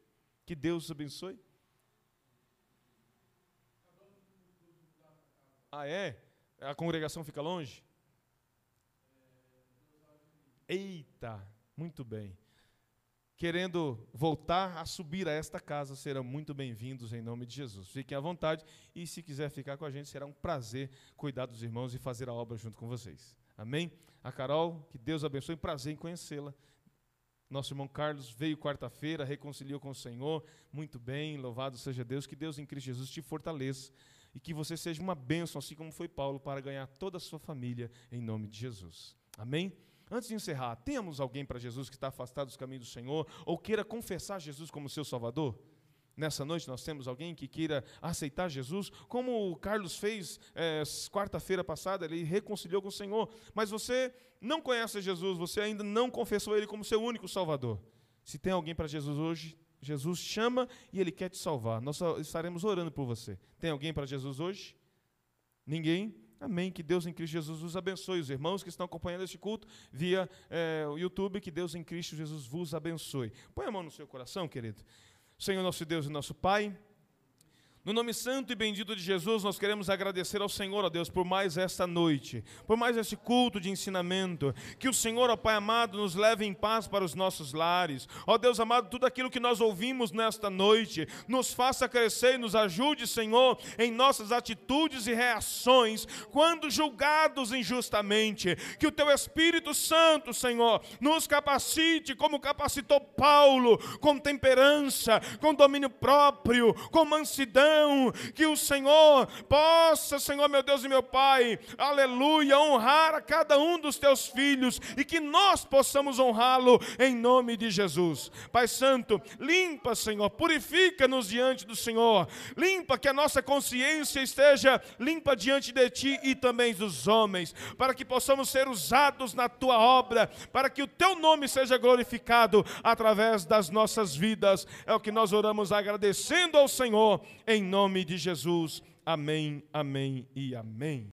Que Deus os abençoe. Ah, é? A congregação fica longe? Eita, muito bem. Querendo voltar a subir a esta casa, serão muito bem-vindos em nome de Jesus. Fiquem à vontade e, se quiser ficar com a gente, será um prazer cuidar dos irmãos e fazer a obra junto com vocês. Amém? A Carol, que Deus abençoe, prazer em conhecê-la. Nosso irmão Carlos veio quarta-feira, reconciliou com o Senhor. Muito bem, louvado seja Deus. Que Deus em Cristo Jesus te fortaleça e que você seja uma bênção, assim como foi Paulo, para ganhar toda a sua família, em nome de Jesus. Amém? Antes de encerrar, temos alguém para Jesus que está afastado dos caminhos do Senhor ou queira confessar Jesus como seu Salvador? Nessa noite nós temos alguém que queira aceitar Jesus, como o Carlos fez é, quarta-feira passada, ele reconciliou com o Senhor, mas você não conhece Jesus, você ainda não confessou Ele como seu único Salvador. Se tem alguém para Jesus hoje, Jesus chama e Ele quer te salvar. Nós estaremos orando por você. Tem alguém para Jesus hoje? Ninguém? Amém. Que Deus em Cristo Jesus os abençoe. Os irmãos que estão acompanhando este culto via é, o YouTube, que Deus em Cristo Jesus vos abençoe. Põe a mão no seu coração, querido. Senhor nosso Deus e nosso Pai, No nome santo e bendito de Jesus, nós queremos agradecer ao Senhor, ó Deus, por mais esta noite, por mais esse culto de ensinamento. Que o Senhor, ó Pai amado, nos leve em paz para os nossos lares. Ó Deus amado, tudo aquilo que nós ouvimos nesta noite, nos faça crescer e nos ajude, Senhor, em nossas atitudes e reações, quando julgados injustamente. Que o Teu Espírito Santo, Senhor, nos capacite, como capacitou Paulo, com temperança, com domínio próprio, com mansidão que o Senhor possa, Senhor meu Deus e meu Pai, aleluia, honrar a cada um dos teus filhos e que nós possamos honrá-lo em nome de Jesus. Pai Santo, limpa, Senhor, purifica-nos diante do Senhor, limpa que a nossa consciência esteja limpa diante de Ti e também dos homens, para que possamos ser usados na Tua obra, para que o Teu nome seja glorificado através das nossas vidas. É o que nós oramos agradecendo ao Senhor em nome de Jesus. Amém, amém e amém.